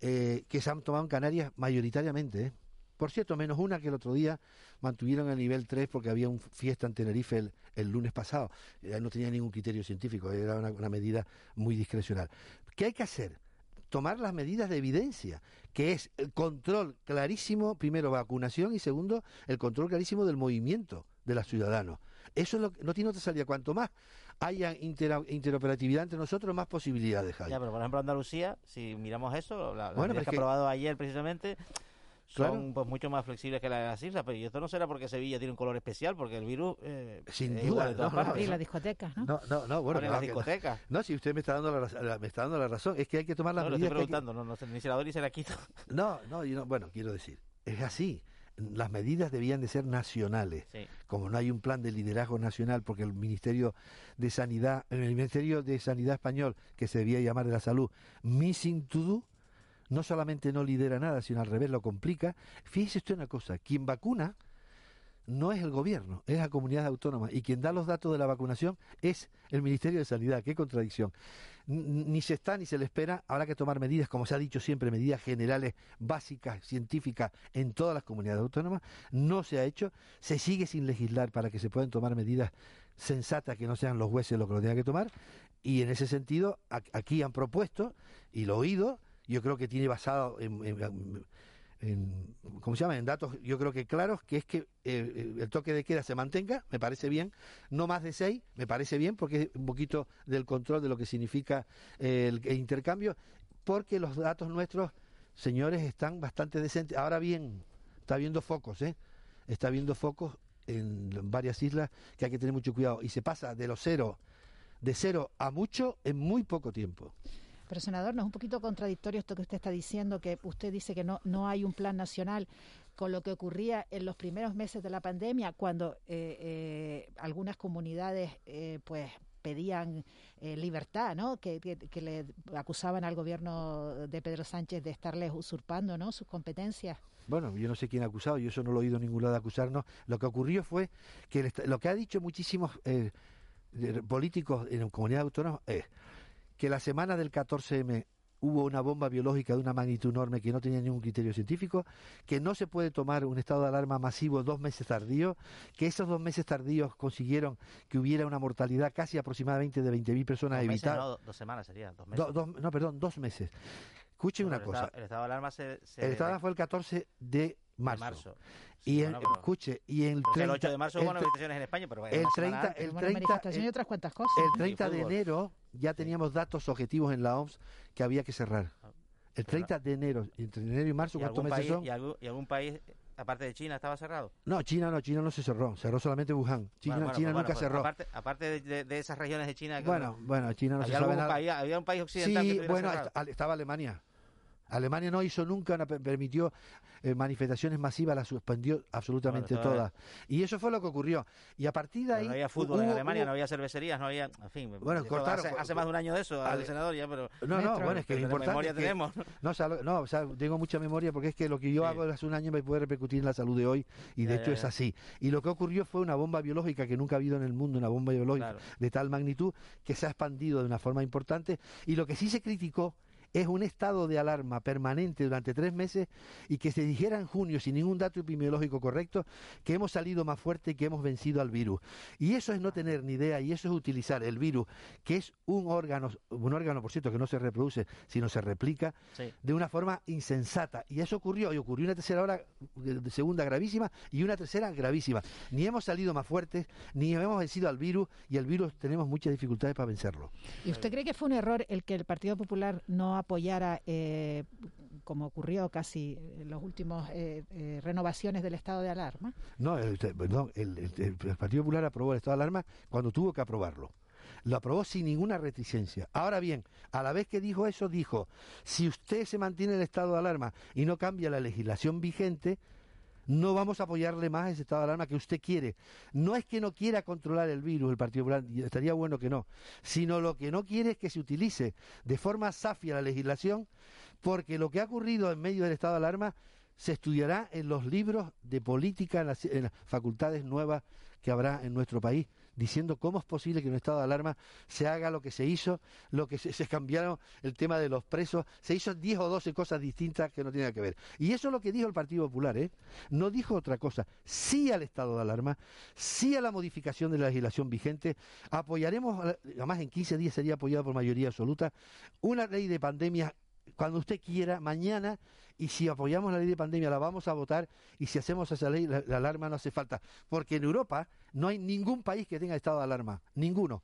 eh, que se han tomado en Canarias mayoritariamente. ¿eh? Por cierto, menos una que el otro día mantuvieron el nivel 3 porque había un fiesta en Tenerife el, el lunes pasado. No tenía ningún criterio científico, era una, una medida muy discrecional. ¿Qué hay que hacer? Tomar las medidas de evidencia, que es el control clarísimo, primero vacunación y segundo, el control clarísimo del movimiento de los ciudadanos. Eso es lo que- no tiene otra salida. Cuanto más haya intera- interoperatividad entre nosotros, más posibilidades hay. Ya, pero por ejemplo Andalucía, si miramos eso, la, Bueno, que ha aprobado ayer precisamente son Claro. pues mucho más flexibles que las de las islas, pero y esto no será porque Sevilla tiene un color especial, porque el virus eh, Sin es duda, no, no, Y ¿no? las discotecas, ¿no? No, no, no, bueno, no, las discotecas. No, si usted me está dando la, la- me está dando la razón, es que hay que tomar las No, lo estoy medidas. que hay que- preguntando, no, no, sé, ni se la doy ni se la quito. No, no, yo no- bueno, quiero decir, es así. Las medidas debían de ser nacionales. Sí. Como no hay un plan de liderazgo nacional, porque el Ministerio de Sanidad, el Ministerio de Sanidad español, que se debía llamar de la salud, Missing to Do, no solamente no lidera nada, sino al revés lo complica. Fíjese usted una cosa, quien vacuna no es el gobierno, es la comunidad autónoma. Y quien da los datos de la vacunación es el Ministerio de Sanidad. Qué contradicción. Ni se está ni se le espera. Habrá que tomar medidas, como se ha dicho siempre, medidas generales, básicas, científicas en todas las comunidades autónomas. No se ha hecho. Se sigue sin legislar para que se puedan tomar medidas sensatas que no sean los jueces los que lo tengan que tomar. Y en ese sentido, aquí han propuesto, y lo he oído, yo creo que tiene basado en, ¿cómo se llama? En datos, yo creo que claros, que es que eh, eh, el toque de queda se mantenga, me parece bien, no más de seis, me parece bien, porque es un poquito del control de lo que significa eh, el, el intercambio, porque los datos nuestros, señores, están bastante decentes. Ahora bien, está habiendo focos, ¿eh? Está habiendo focos en varias islas que hay que tener mucho cuidado, y se pasa de los cero, de cero a mucho en muy poco tiempo. Pero, senador, ¿no es un poquito contradictorio esto que usted está diciendo, que usted dice que no, no hay un plan nacional con lo que ocurría en los primeros meses de la pandemia, cuando eh, eh, algunas comunidades eh, pues pedían eh, libertad, ¿no? Que, que- que le acusaban al gobierno de Pedro Sánchez de estarles usurpando, ¿no? Sus competencias. Bueno, yo no sé quién ha acusado, yo eso no lo he oído ningún lado de acusarnos. Lo que ocurrió fue que lo que ha dicho muchísimos políticos en comunidades autónomas es que la semana del 14M hubo una bomba biológica de una magnitud enorme que no tenía ningún criterio científico, que no se puede tomar un estado de alarma masivo dos meses tardíos, que esos dos meses tardíos consiguieron que hubiera una mortalidad casi aproximadamente de 20.000 personas evitadas. no, dos semanas serían, dos meses. Do- no, perdón, dos meses. Escuchen una el cosa. estado- el estado de alarma se... se El estado de alarma fue el 14 de marzo. marzo. Y Sí, en- bueno, pero- escuche, y el Pero 30, el 8 de marzo el hubo manifestaciones en España, pero el una semana 30, antes. el Hubo 30, manifestación y el- otras cuantas cosas. el 30 de enero ya teníamos datos objetivos en la OMS que había que cerrar. El 30 de enero, entre enero y marzo, y ¿cuántos meses país, son? y, algún, y algún país aparte de China, estaba cerrado. No, China no, China no se cerró, cerró solamente Wuhan. China, Bueno, bueno, China pues nunca pues cerró. Aparte, aparte de, de- de esas regiones de China. que- Bueno, bueno, China no se ¿Había, sabe algún nada. país, había un país occidental que Sí, estuviera bueno, cerrado? est- estaba Alemania. Alemania no hizo nunca, per- permitió eh, manifestaciones masivas, las suspendió absolutamente Bueno, todas. Y eso fue lo que ocurrió. Y a partir de Pero ahí... no había fútbol en hubo- Alemania, hubo- no había cervecerías, no había. En fin, Bueno, cortaron- Hace, hace más de un año de eso, al senador ya, pero. No, no, bueno, es que es importante. memoria que- tenemos. no, o sea, no, o sea, tengo mucha memoria porque es que lo que yo hago hace un año me puede repercutir en la salud de hoy y de Ya, hecho ya, es así. Y lo que ocurrió fue una bomba biológica que nunca ha habido en el mundo, una bomba biológica Claro. de tal magnitud que se ha expandido de una forma importante y lo que sí se criticó es un estado de alarma permanente durante tres meses y que se dijera en junio, sin ningún dato epidemiológico correcto, que hemos salido más fuerte y que hemos vencido al virus. Y eso es no tener ni idea y eso es utilizar el virus, que es un órgano, un órgano, por cierto, que no se reproduce, sino se replica, Sí. de una forma insensata. Y eso ocurrió, y ocurrió una tercera hora, segunda gravísima y una tercera gravísima. Ni hemos salido más fuertes, ni hemos vencido al virus, y el virus tenemos muchas dificultades para vencerlo. ¿Y usted cree que fue un error el que el Partido Popular no apoyara, eh, como ocurrió casi en los últimos eh, eh, renovaciones del estado de alarma? No, el, el- el- Partido Popular aprobó el estado de alarma cuando tuvo que aprobarlo. Lo aprobó sin ninguna reticencia. Ahora bien, a la vez que dijo eso, dijo, si usted se mantiene en el estado de alarma y no cambia la legislación vigente, no vamos a apoyarle más ese estado de alarma que usted quiere. No es que no quiera controlar el virus el Partido Popular, estaría bueno que no, sino lo que no quiere es que se utilice de forma safia la legislación, porque lo que ha ocurrido en medio del estado de alarma se estudiará en los libros de política en las, en las facultades nuevas que habrá en nuestro país, diciendo cómo es posible que en un estado de alarma se haga lo que se hizo, lo que se, cambiaron el tema de los presos, se hizo 10 o 12 cosas distintas que no tienen que ver. Y eso es lo que dijo el Partido Popular, ¿eh? No dijo otra cosa. Sí al estado de alarma, sí a la modificación de la legislación vigente, apoyaremos, además en 15 días sería apoyado por mayoría absoluta, una ley de pandemia cuando usted quiera, mañana, y si apoyamos la ley de pandemia la vamos a votar, y si hacemos esa ley, la, la alarma no hace falta. Porque en Europa no hay ningún país que tenga estado de alarma, ninguno.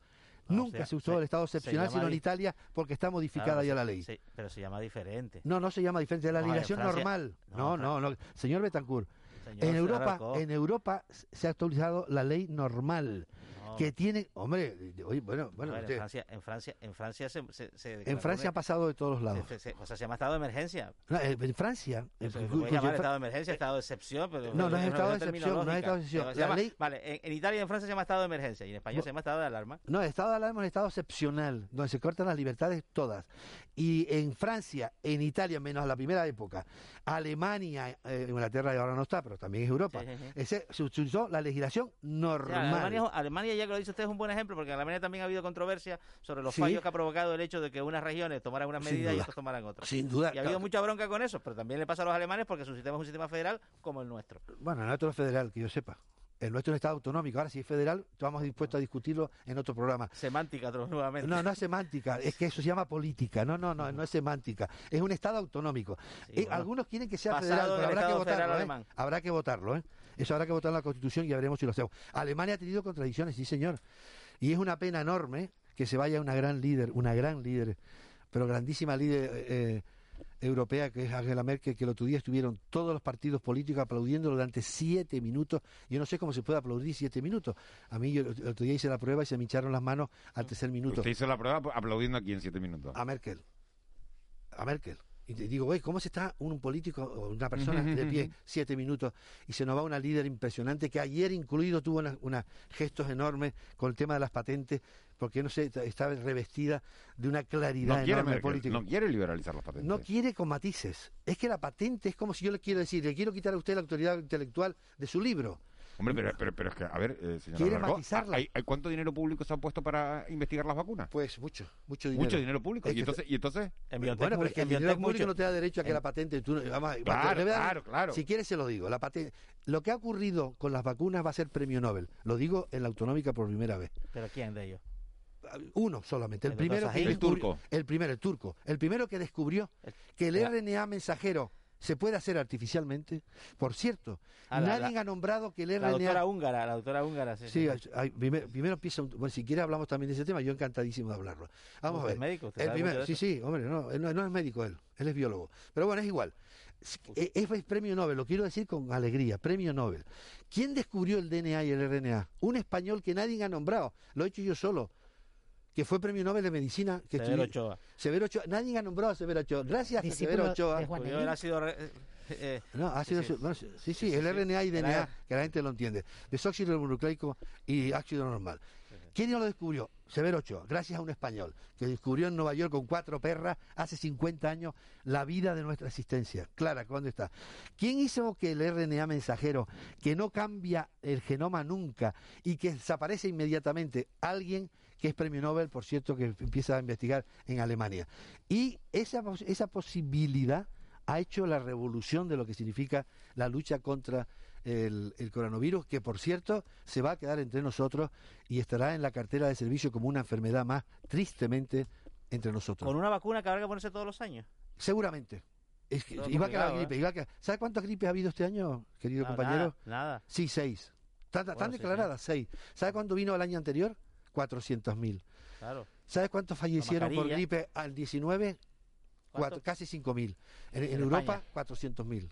Nunca sea, se usó se- el estado excepcional, sino en Italia, porque está modificada Claro, ya la ley. pero se llama diferente. No, no se llama diferente, es la No, legislación normal. no, No, no, no, señor Betancourt. Señor, En Europa, en Europa se ha actualizado la ley normal, No. Que tiene, hombre, oye, bueno, bueno, A ver, usted- en Francia, en Francia, en Francia se, se, se en Francia ha pasado de todos los lados. se- o sea, se llama estado de emergencia. No, eh, en Francia, Se puede llamar Fra- estado de emergencia, estado de excepción, pero No, no es estado de excepción, no es estado de excepción. Llama- ley- Vale, en, en Italia y en Francia se llama estado de emergencia y en España No. se llama estado de alarma. No, estado de alarma es un estado excepcional, donde se cortan las libertades todas. Y en Francia, en Italia, menos la primera época, Alemania, eh, Inglaterra ahora no está, pero también es Europa, Sí, sí, sí. ese, se utilizó la legislación O sea, normal. Alemania, Alemania, ya que lo dice usted, es un buen ejemplo, porque en Alemania también ha habido controversia sobre los Sí. fallos que ha provocado el hecho de que unas regiones tomaran unas medidas y otras tomaran otras. Sin duda, Y ha habido mucha bronca con eso, pero también le pasa a los alemanes porque su sistema es un sistema federal como el nuestro. Bueno, el nuestro es federal, que yo sepa. El nuestro es un estado autonómico. Ahora, si es federal, estamos dispuestos a discutirlo en otro programa. Semántica, nuevamente. No, no es semántica, es que eso se llama política. No, no, no, no es semántica. Es un Estado autonómico. Sí, Eh, bueno. Algunos quieren que sea Basado federal, pero el habrá que federal votarlo. ¿eh? alemán. Habrá que votarlo. ¿Eh? Eso habrá que votar en la Constitución y ya veremos si lo hacemos. Alemania ha tenido contradicciones, sí, señor. Y es una pena enorme que se vaya una gran líder, una gran líder, pero grandísima líder eh, europea que es Angela Merkel, que el otro día estuvieron todos los partidos políticos aplaudiéndolo durante siete minutos. Yo no sé cómo se puede aplaudir siete minutos. A mí yo el otro día hice la prueba y se me hincharon las manos al tercer minuto. Usted hizo la prueba aplaudiendo aquí en siete minutos. A Merkel. A Merkel. Y te digo, güey, ¿cómo se está un político o una persona de pie siete minutos y se nos va una líder impresionante que ayer incluido tuvo unos gestos enormes con el tema de las patentes, porque no sé, estaba revestida de una claridad No quiere, enorme Merkel, política. no quiere liberalizar las patentes. No quiere con matices. Es que la patente es como si yo le quiero decir, le quiero quitar a usted la autoridad intelectual de su libro. Hombre, pero, pero, pero es que, a ver, eh, señora Quiere matizarla. ¿hay, hay cuánto dinero público se ha puesto para investigar las vacunas? Pues mucho, mucho dinero. Mucho dinero público. Es ¿Y que- entonces, ¿Y entonces? En bueno, pero es que en el dinero público no te da derecho a que En- la patente... Tú, no- vamos, Claro, claro, claro. Si quieres se lo digo. La patente, lo que ha ocurrido con las vacunas va a ser premio Nobel. Lo digo en la autonómica por primera vez. ¿Pero quién de ellos? Uno solamente. El El primero que. El turco. El primero, el turco. El primero que descubrió El- que el RNA mensajero se puede hacer artificialmente. Por cierto, Ah, la- nadie la- ha nombrado que el La RNA... doctora húngara, la doctora húngara, sí. Sí, hay- primero, primero empieza, un- bueno, si quiere hablamos también de ese tema, yo encantadísimo de hablarlo. Vamos a ver. es médico, usted El de sí, sí, hombre, no, él no, no es médico él, él es biólogo. Pero bueno, es igual. Es, es- es premio Nobel, lo quiero decir con alegría, premio Nobel. ¿Quién descubrió el DNA y el RNA? Un español que nadie ha nombrado, lo he hecho yo solo, que fue premio Nobel de medicina. Que Severo estudió- Ochoa. Severo Ochoa, nadie ha nombrado a Severo Ochoa. Gracias a Severo Ochoa. de ácido re- eh, eh, No, ha sido sí, bueno, sí, sí, el sí. RNA y DNA, que la gente lo entiende. Desóxido ribonucleico y ácido normal. ¿Quién lo descubrió? Severo Ochoa, gracias a un español que descubrió en Nueva York con cuatro perras hace 50 años la vida de nuestra existencia. Clara, ¿dónde está? ¿Quién hizo que el RNA mensajero, que no cambia el genoma nunca y que desaparece inmediatamente, alguien que es premio Nobel, por cierto, que empieza a investigar en Alemania? Y esa, esa posibilidad ha hecho la revolución de lo que significa la lucha contra el, el coronavirus, que por cierto se va a quedar entre nosotros y estará en la cartera de servicio como una enfermedad más, tristemente, entre nosotros. Con una vacuna que habrá que ponerse todos los años. Seguramente. Es que- Todo igual que la complicado, gripe. ¿eh? que, ¿Sabe cuántas gripes ha habido este año, querido No, compañero? Nada, nada. Sí, seis. ¿Están, están Bueno, sí, declaradas? Seis. ¿Sabe cuánto vino el año anterior? 400.000. Claro. ¿Sabes cuántos fallecieron por gripe al 19? ¿Cuánto? Cuatro- casi 5.000. En, en En Europa, España. 400.000.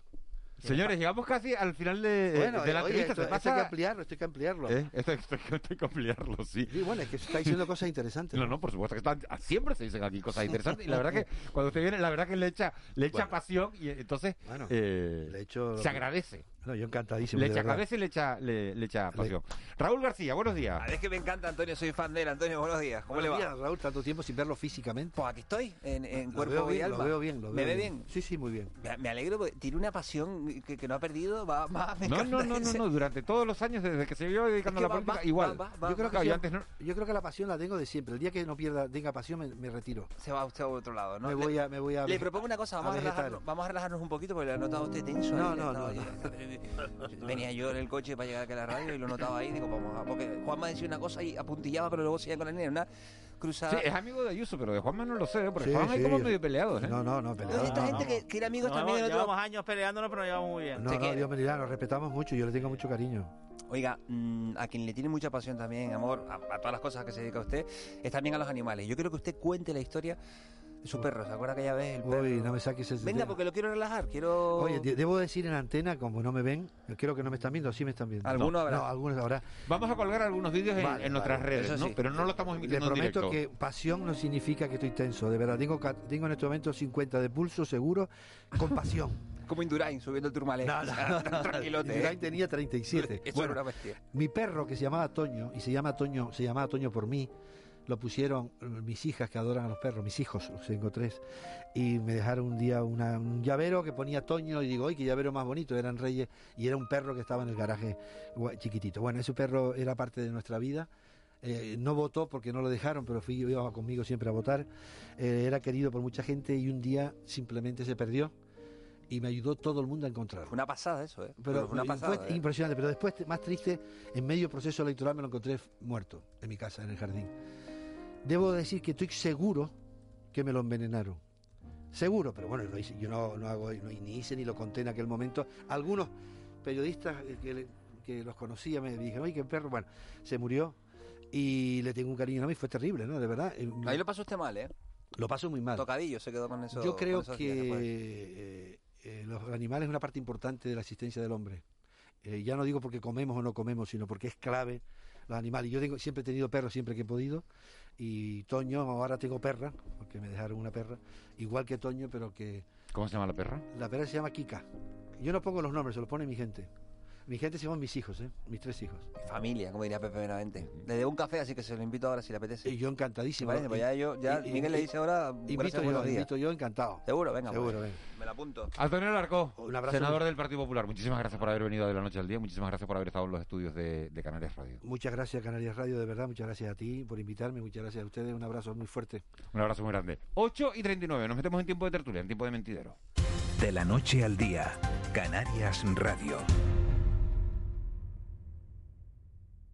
Señores, llegamos casi al final de, Bueno, de la oye, entrevista. esto, ¿Te esto hay que ampliarlo, esto hay que ampliarlo. ¿Eh? Esto, esto- esto hay que ampliarlo, sí. Sí, bueno, es que se está diciendo cosas interesantes. No, no, por supuesto que están, siempre se dicen aquí cosas interesantes. Y la verdad que cuando usted viene, la verdad que le echa, le echa Bueno. pasión y entonces Bueno, eh, le echo- se agradece. No, yo encantadísimo. Le echa cabeza y le echa, le, le echa pasión. Raúl García, buenos días. Ah, Es que me encanta, Antonio, soy fan de él. Antonio, buenos días. ¿Cómo Buenos le va? días, Raúl, tanto tiempo sin verlo físicamente. Pues aquí estoy, en, en Lo cuerpo veo y alma. lo veo bien, lo ¿Me veo ve bien? Sí, sí, muy bien. Me, me alegro porque tiene una pasión que, que no ha perdido. Va, va, me No, encanta no, no, no, no, durante todos los años desde que se vio dedicando Es a la va- política, va- igual. va- va- yo, creo que yo antes no- yo creo que la pasión la tengo de siempre. El día que no pierda, tenga pasión, me, me retiro. Se va usted a otro lado, ¿no? Me Le- voy a, me voy a Le propongo una cosa, a vamos a, relajarnos, vamos a relajarnos un poquito porque lo he notado usted tenso. No, no, no, Venía yo en el coche para llegar aquí a la radio y lo notaba ahí, digo, vamos a... Porque Juanma decía una cosa y apuntillaba, pero luego seguía con la línea, una cruzada... Sí, es amigo de Ayuso, pero de Juanma no lo sé, ¿eh? porque Sí, Juanma hay sí, como yo- medio peleados, ¿eh? No, no, no, No, peleado. esta no, gente no. que, que era amigos Nos también en otro... llevamos años peleándonos, pero nos llevamos muy bien. No, no, Dios me dirá, nos respetamos mucho, yo le tengo mucho cariño. Oiga, mm, a quien le tiene mucha pasión también, amor, a, a todas las cosas que se dedica usted, es también a los animales. Yo quiero que usted cuente la historia su perro. ¿Se acuerda aquella vez el perro? Uy, no me saques ese Venga, tema. porque lo quiero relajar, quiero... Oye, de- debo decir en antena, como no me ven, creo que no me están viendo, sí me están viendo. Alguno no, habrá. No, algunos habrá. Vamos a colgar algunos vídeos en, Vale, en nuestras vale, redes, eso ¿no? sí. Pero no lo estamos Le emitiendo en prometo directo. que pasión no significa que estoy tenso, de verdad. Tengo, tengo en este momento 50 de pulso seguro, con pasión. Como Indurain subiendo el turmalé. No, no, no, no. Tranquilote. Indurain ¿eh? tenía 37. Eso Bueno, era una bestia. Mi perro que se llamaba Toño, y se llama Toño, se llamaba Toño por mí, lo pusieron mis hijas que adoran a los perros, mis hijos, los tengo tres, y me dejaron un día una- un llavero que ponía Toño y digo, ¡ay, qué llavero más bonito! Eran reyes y era un perro que estaba en el garaje chiquitito. Bueno, ese perro era parte de nuestra vida. Eh, no votó porque no lo dejaron, pero fui, iba conmigo siempre a votar. Eh, era querido por mucha gente y un día simplemente se perdió y me ayudó todo el mundo a encontrarlo. Fue una pasada eso, ¿eh? Pero fue una fue pasada. ¿eh? impresionante. Pero después, más triste, en medio proceso electoral me lo encontré muerto en mi casa, en el jardín. Debo decir que estoy seguro que me lo envenenaron. Seguro, pero bueno, no hice- yo no, no hago, no- ni hice ni lo conté en aquel momento. Algunos periodistas eh, que, los conocía me dijeron, oye, qué perro, bueno, se murió y le tengo un cariño enorme y fue terrible, ¿no? De verdad. eh, Ahí lo pasó usted mal, ¿eh? lo paso muy mal. Tocadillo se quedó con eso. Yo creo que eh, eh, los animales es una parte importante de la existencia del hombre. Eh, ya no digo porque comemos o no comemos, sino porque es clave los animales. Yo tengo, siempre he tenido perros siempre que he podido. Y Toño, ahora tengo perra, porque me dejaron una perra, igual que Toño, pero que ¿Cómo se llama la perra? la perra se llama Kika. Yo no pongo los nombres, se los pone mi gente. Mi gente se llaman mis hijos, ¿eh? mis tres hijos. Familia, como diría Pepe Benavente. Le debo un café, así que se lo invito ahora si le apetece. Y yo ¿Te encantadísimo. parece? Pues ya yo, ya y- y- Miguel le dice ahora. Invito yo, buenos días. invito yo, encantado. Seguro, venga. Seguro, pues, venga. Me lo apunto. Antonio Larco, Un abrazo. senador del Partido Popular. Muchísimas gracias por haber venido de la noche al día. Muchísimas gracias por haber estado en los estudios de, de Canarias Radio. Muchas gracias, Canarias Radio, de verdad. Muchas gracias a ti por invitarme. Muchas gracias a ustedes. Un abrazo muy fuerte. Un abrazo muy grande. 8 y 39. Nos metemos en tiempo de tertulia, en tiempo de mentidero. De la noche al día, Canarias Radio.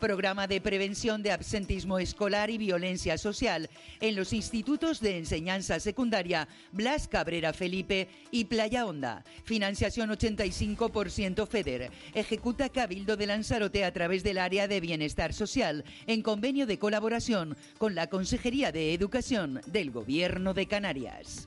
Programa de prevención de absentismo escolar y violencia social en los institutos de enseñanza secundaria Blas Cabrera Felipe y Playa Honda. Financiación 85% FEDER. Ejecuta Cabildo de Lanzarote a través del área de bienestar social en convenio de colaboración con la Consejería de Educación del Gobierno de Canarias.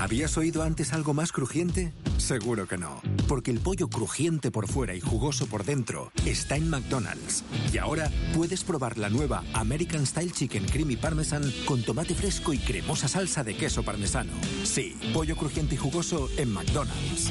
¿Habías oído antes algo más crujiente? Seguro que no, porque el pollo crujiente por fuera y jugoso por dentro está en McDonald's. Y ahora puedes probar la nueva American Style Chicken Creamy Parmesan con tomate fresco y cremosa salsa de queso parmesano. Sí, pollo crujiente y jugoso en McDonald's.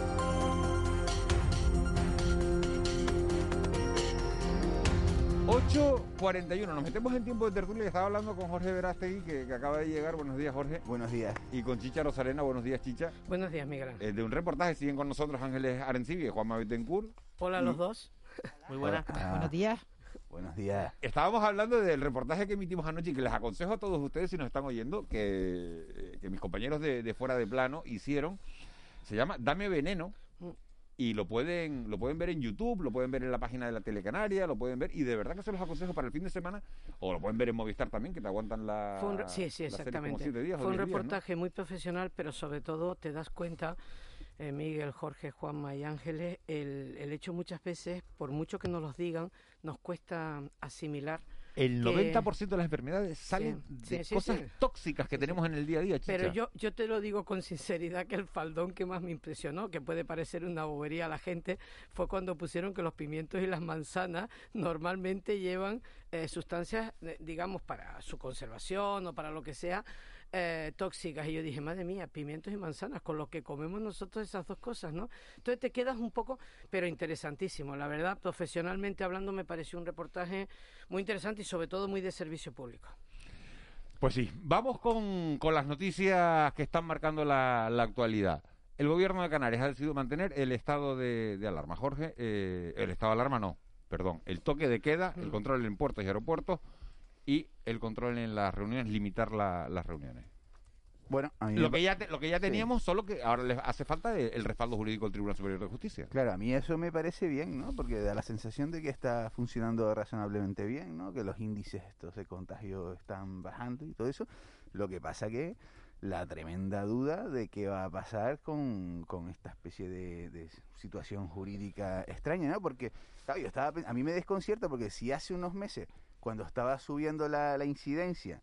8.41, nos metemos en tiempo de tertulia y estaba hablando con Jorge Verástegui, que, que acaba de llegar. Buenos días, Jorge. Buenos días. Y con Chicha Rosarena. Buenos días, Chicha. Buenos días, Miguel. Eh, de un reportaje siguen con nosotros Ángeles Arencibia y Juanma Betancourt. Hola a los dos. Muy buenas. Buenos días. Buenos días. Estábamos hablando del reportaje que emitimos anoche y que les aconsejo a todos ustedes, si nos están oyendo, que, que mis compañeros de, de fuera de plano hicieron. Se llama Dame Veneno y lo pueden lo pueden ver en YouTube, lo pueden ver en la página de la Telecanaria, lo pueden ver y de verdad que se los aconsejo para el fin de semana o lo pueden ver en Movistar también que te aguantan la Fue un sí, sí, como exactamente. siete días Fue un diez días, ¿no? reportaje muy profesional, pero sobre todo te das cuenta, eh, Miguel, Jorge, Juanma y Ángeles, el, el hecho muchas veces, por mucho que nos los digan, nos cuesta asimilar. El que- 90% de las enfermedades salen Sí, de sí, cosas tóxicas que tenemos en el día a día, Chicha. Pero yo, yo te lo digo con sinceridad que el faldón que más me impresionó, que puede parecer una bobería a la gente, fue cuando pusieron que los pimientos y las manzanas normalmente llevan eh, sustancias, eh, digamos, para su conservación o para lo que sea, eh, tóxicas. Y yo dije, madre mía, pimientos y manzanas, con lo que comemos nosotros esas dos cosas, ¿no? Entonces te quedas un poco, pero interesantísimo. La verdad, profesionalmente hablando, me pareció un reportaje muy interesante y sobre todo muy de servicio público. Pues sí, vamos con, con las noticias que están marcando la, la actualidad. El gobierno de Canarias ha decidido mantener el estado de, de alarma. Jorge, eh, el estado de alarma no, perdón, el toque de queda, el control en puertos y aeropuertos y el control en las reuniones, limitar la- las reuniones. Bueno, a mí Lo me que ya, te- lo que ya Sí. teníamos, solo que ahora les hace falta el, el respaldo jurídico del Tribunal Superior de Justicia. Claro, a mí eso me parece bien, ¿no? Porque da la sensación de que está funcionando razonablemente bien, ¿no? Que los índices estos de contagio están bajando y todo eso. Lo que pasa que la tremenda duda de qué va a pasar con, con esta especie de, de situación jurídica extraña, ¿no? Porque, claro, yo estaba, a mí me desconcierta porque si hace unos meses, cuando estaba subiendo la, la incidencia,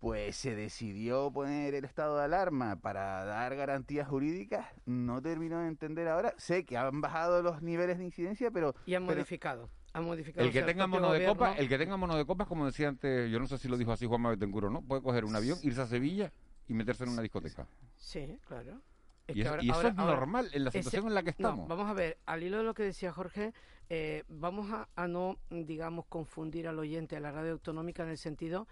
pues se decidió poner el estado de alarma para dar garantías jurídicas. No termino de entender ahora. Sé que han bajado los niveles de incidencia, pero... Y han pero- modificado. Han modificado. El que o sea, tenga mono de copa, el que tenga mono de copas, como decía antes, yo no sé si lo dijo así Juanma Betancourt o no, puede coger un avión, irse a Sevilla y meterse en una discoteca. Sí, claro. Es Y que eso- y eso es normal en la situación en la que no, estamos. vamos a ver, al hilo de lo que decía Jorge, eh, vamos a, a no, digamos, confundir al oyente de la radio autonómica en el sentido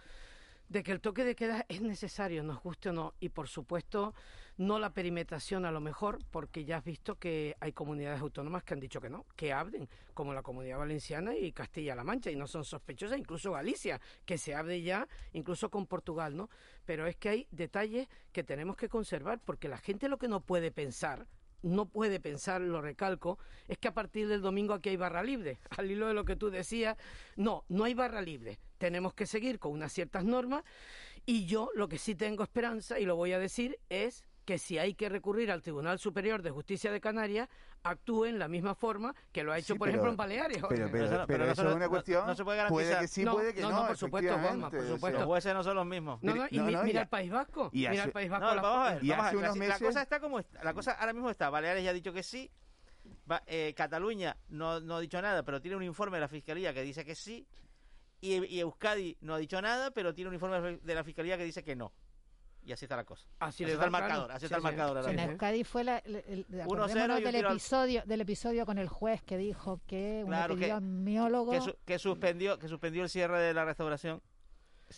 de que el toque de queda es necesario, nos guste o no, y por supuesto no la perimetración a lo mejor, porque ya has visto que hay comunidades autónomas que han dicho que no, que abren, como la Comunidad Valenciana y Castilla-La Mancha, y no son sospechosas, incluso Galicia, que se abre ya, incluso con Portugal, ¿no? Pero es que hay detalles que tenemos que conservar, porque la gente lo que no puede pensar, no puede pensar, lo recalco, es que a partir del domingo aquí hay barra libre. Al hilo de lo que tú decías, no, no hay barra libre. Tenemos que seguir con unas ciertas normas y yo lo que sí tengo esperanza, y lo voy a decir, es que si hay que recurrir al Tribunal Superior de Justicia de Canarias, actúe en la misma forma que lo ha hecho, Sí, por pero- ejemplo, en Baleares. pero- pero- Eso no- pero no eso se- es una cuestión, no se puede puede garantizar. que sí, puede que no, por supuesto, Juanma, por supuesto. Los jueces no son los mismos. No, no, y No, mi- no, mira y- el País Vasco. y mira el País Vasco. No, la- vamos a ver, y vamos a hace ver, la- unos La, meses- cosa está como está. La cosa ahora mismo está. Baleares ya ha dicho que sí. Va- eh, Cataluña no, no ha dicho nada, pero tiene un informe de la Fiscalía que dice que sí. Y, y Euskadi no ha dicho nada, pero tiene un informe de la Fiscalía que dice que no. Y así está la cosa. Así Así está el marcador. Así Sí, está el sí. marcador ahora En. Euskadi fue la, el- el- 1-0 acordémonos y un del tiro al- episodio del episodio con el juez que dijo que un Claro, que- epidemiólogo Que, su- que suspendió, que suspendió el cierre de la restauración.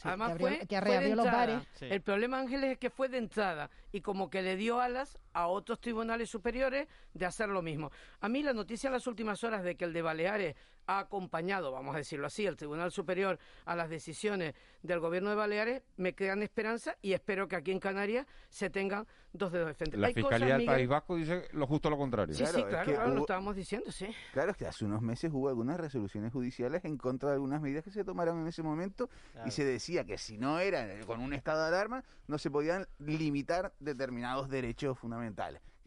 Además que abrió- fue, que fue de reabrió los entrada. bares. Sí. El problema, Ángeles, es que fue de entrada y como que le dio alas a otros tribunales superiores de hacer lo mismo. A mí la noticia en las últimas horas de que el de Baleares ha acompañado, vamos a decirlo así, el Tribunal Superior a las decisiones del Gobierno de Baleares me crean esperanza y espero que aquí en Canarias se tengan dos dedos de frente. La Hay Fiscalía cosas, del Miguel- País Vasco dice lo justo lo contrario. Sí, sí, Claro, es claro, que claro, lo estábamos diciendo, sí. Claro, es que hace unos meses hubo algunas resoluciones judiciales en contra de algunas medidas que se tomaron en ese momento Claro. y se decía que si no era con un estado de alarma no se podían limitar determinados derechos fundamentales.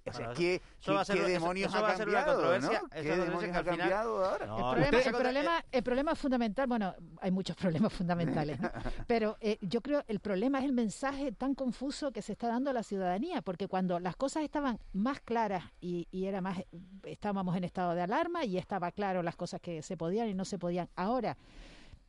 O sea, Bueno, ¿qué, eso qué- va a ser qué una- eso- demonios eso ha va a ser una cambiado? ¿Qué demonios ha final- cambiado ahora? No, El problema, usted- el, problema, el problema fundamental, bueno, hay muchos problemas fundamentales, ¿no? pero eh, yo creo el problema es el mensaje tan confuso que se está dando a la ciudadanía, porque cuando las cosas estaban más claras y, y era más, estábamos en estado de alarma y estaba claro las cosas que se podían y no se podían. Ahora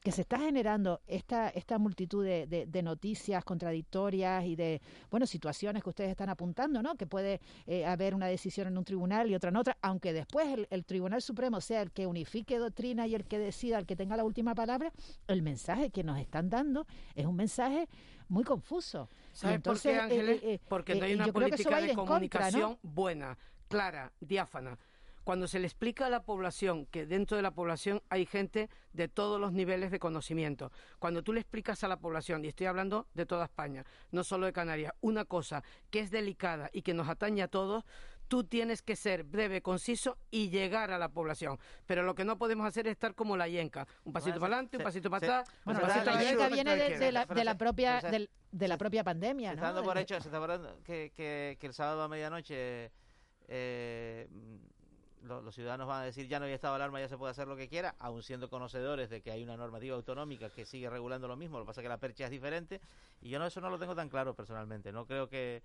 que se está generando esta, esta multitud de, de- de noticias contradictorias y de bueno situaciones que ustedes están apuntando, ¿no? Que puede eh, haber una decisión en un tribunal y otra en otra, aunque después el, el Tribunal Supremo sea el que unifique doctrina y el que decida, el que tenga la última palabra, el mensaje que nos están dando es un mensaje muy confuso. ¿Sabes por qué, entonces, eh, Ángeles? eh, eh, Porque no hay una política de en contra, ¿no? comunicación buena, clara, diáfana. Cuando se le explica a la población que dentro de la población hay gente de todos los niveles de conocimiento, cuando tú le explicas a la población, y estoy hablando de toda España, no solo de Canarias, una cosa que es delicada y que nos atañe a todos, tú tienes que ser breve, conciso y llegar a la población. Pero lo que no podemos hacer es estar como la yenca, un pasito Bueno, para adelante, un pasito para atrás, un pasito la la yenca viene de, la de la, de la propia del- de la propia pandemia, Se ¿no? está dando por hecho, se está hablando que, que, que el sábado a medianoche eh, lo- los ciudadanos van a decir ya no hay estado alarma, ya se puede hacer lo que quiera, aun siendo conocedores de que hay una normativa autonómica que sigue regulando lo mismo, lo que pasa es que la percha es diferente y yo no eso no lo tengo tan claro personalmente, no creo que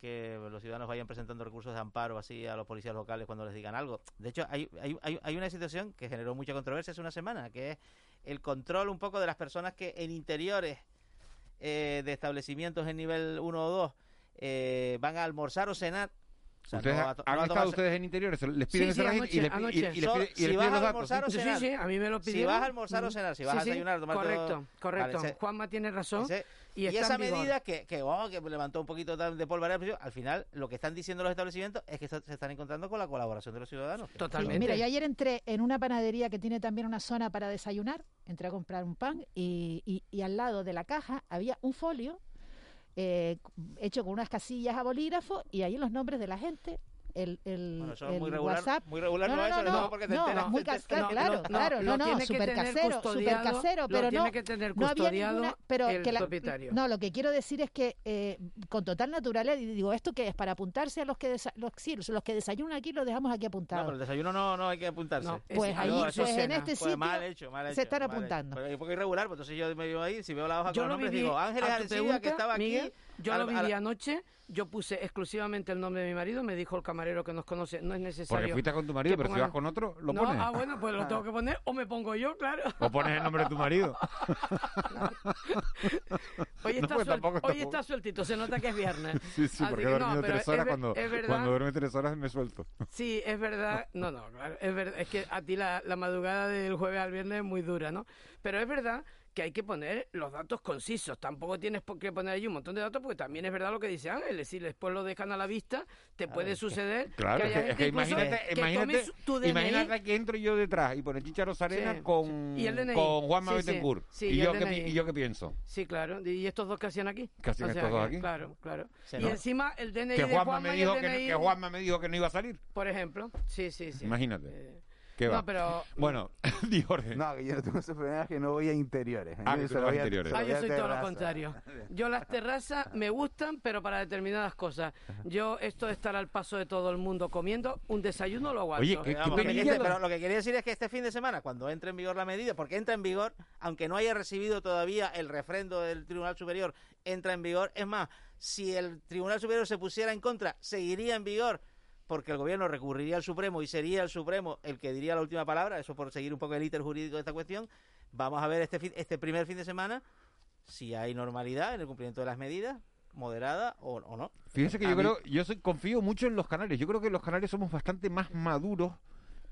que los ciudadanos vayan presentando recursos de amparo así a los policías locales cuando les digan algo. De hecho, hay, hay, hay, hay una situación que generó mucha controversia hace una semana, que es el control un poco de las personas que en interiores eh, de establecimientos en nivel 1 o 2 eh, van a almorzar o cenar. O sea, ¿Ustedes no a han no estado ustedes en interiores? ¿Les piden Sí, ese sí, régimen y, anoche, les y- y les So- piden- y si les vas piden a los datos? almorzar o Sí, cenar. sí, a mí me lo Si vas a almorzar o cenar, si vas Sí, a desayunar, tomarte Correcto, correcto. Vale, ese- Juanma tiene razón. ese- y esa medida que, que, oh, que levantó un poquito de polvo al final lo que están diciendo los establecimientos es que se están encontrando con la colaboración de los ciudadanos. Sí, mira, yo ayer entré en una panadería que tiene también una zona para desayunar, entré a comprar un pan y, y- y al lado de la caja había un folio eh, hecho con unas casillas a bolígrafo y ahí los nombres de la gente. El, el, Bueno, eso es el muy regular- WhatsApp. muy regular no es eso, no, porque te no, enteras. muy Te- cas- te- no, claro, no, claro, no, no, que tener casero, custodiado, casero, pero tiene no, que tener no había ninguna, pero el que la- propietario. no, lo que quiero decir es que eh, con total naturalidad, y digo, ¿esto qué es? Para apuntarse a los que, desa- los, sí, los que desayunan aquí, los dejamos aquí No, apuntados. pero el desayuno no, no hay que apuntarse. No, Pues ahí, No, pues en este Pues sitio mal hecho, mal hecho, se están apuntando. Pero es un poco irregular, pues entonces yo me veo ahí, si veo la hoja Yo con lo los nombres, digo, Ángeles a tu Arencibia, pregunta, que estaba aquí. Yo al- lo viví al- anoche, yo puse exclusivamente el nombre de mi marido, me dijo el camarero que nos conoce, no es necesario. Porque fuiste con tu marido, pero si vas con otro, lo no, pones. Ah, bueno, pues lo tengo que poner o me pongo yo, claro. O pones el nombre de tu marido. Hoy No, está, pues suel- tampoco- hoy está sueltito, se nota que es viernes. Sí, sí, Así porque que he dormido tres es horas cuando, es verdad- cuando duerme tres horas me suelto. Sí, es verdad. No, no, claro, es verdad. Es que a ti la, la madrugada del jueves al viernes es muy dura, ¿no? Pero es verdad que hay que poner los datos concisos. Tampoco tienes por qué poner ahí un montón de datos porque también es verdad lo que dice Ángel. Si después lo dejan a la vista, te puede suceder Claro, que es haya es que imagínate, que imagínate, tu imagínate que entro yo detrás y pone Chicharo Sarena Sí, con, DNI. con Juanma Sí, sí, Betancourt. sí, y, yo qué, pi- DNI. ¿Y yo qué pienso? Sí, claro. ¿Y estos dos que hacían aquí? ¿Qué hacían O sea estos dos aquí? Claro, claro. Y no- encima el DNI Que de Juanma, Juanma me y dijo el que, DNI... que Juanma me dijo que no iba a salir. Por ejemplo. Sí, sí, sí. Imagínate. Qué no, va. pero- Bueno, di Jorge. No, que yo no tengo esos problemas que no voy a interiores. Ah, Yo que tú solo no vas voy a a- interiores. solo Ah, yo soy todo lo contrario. Yo las terrazas me gustan, pero para determinadas cosas. Yo esto de estar al paso de todo el mundo comiendo, un desayuno lo aguanto. Vamos, que este- pero lo que quería decir es que este fin de semana, cuando entre en vigor la medida, porque entra en vigor, aunque no haya recibido todavía el refrendo del Tribunal Superior, entra en vigor. Es más, si el Tribunal Superior se pusiera en contra, seguiría en vigor porque el gobierno recurriría al Supremo y sería el Supremo el que diría la última palabra, eso por seguir un poco el íter jurídico de esta cuestión. Vamos a ver este, fin- este primer fin de semana si hay normalidad en el cumplimiento de las medidas, moderada o, o no. Fíjense que A yo mí- creo, yo soy, confío mucho en los canarios. Yo creo que los canarios somos bastante más maduros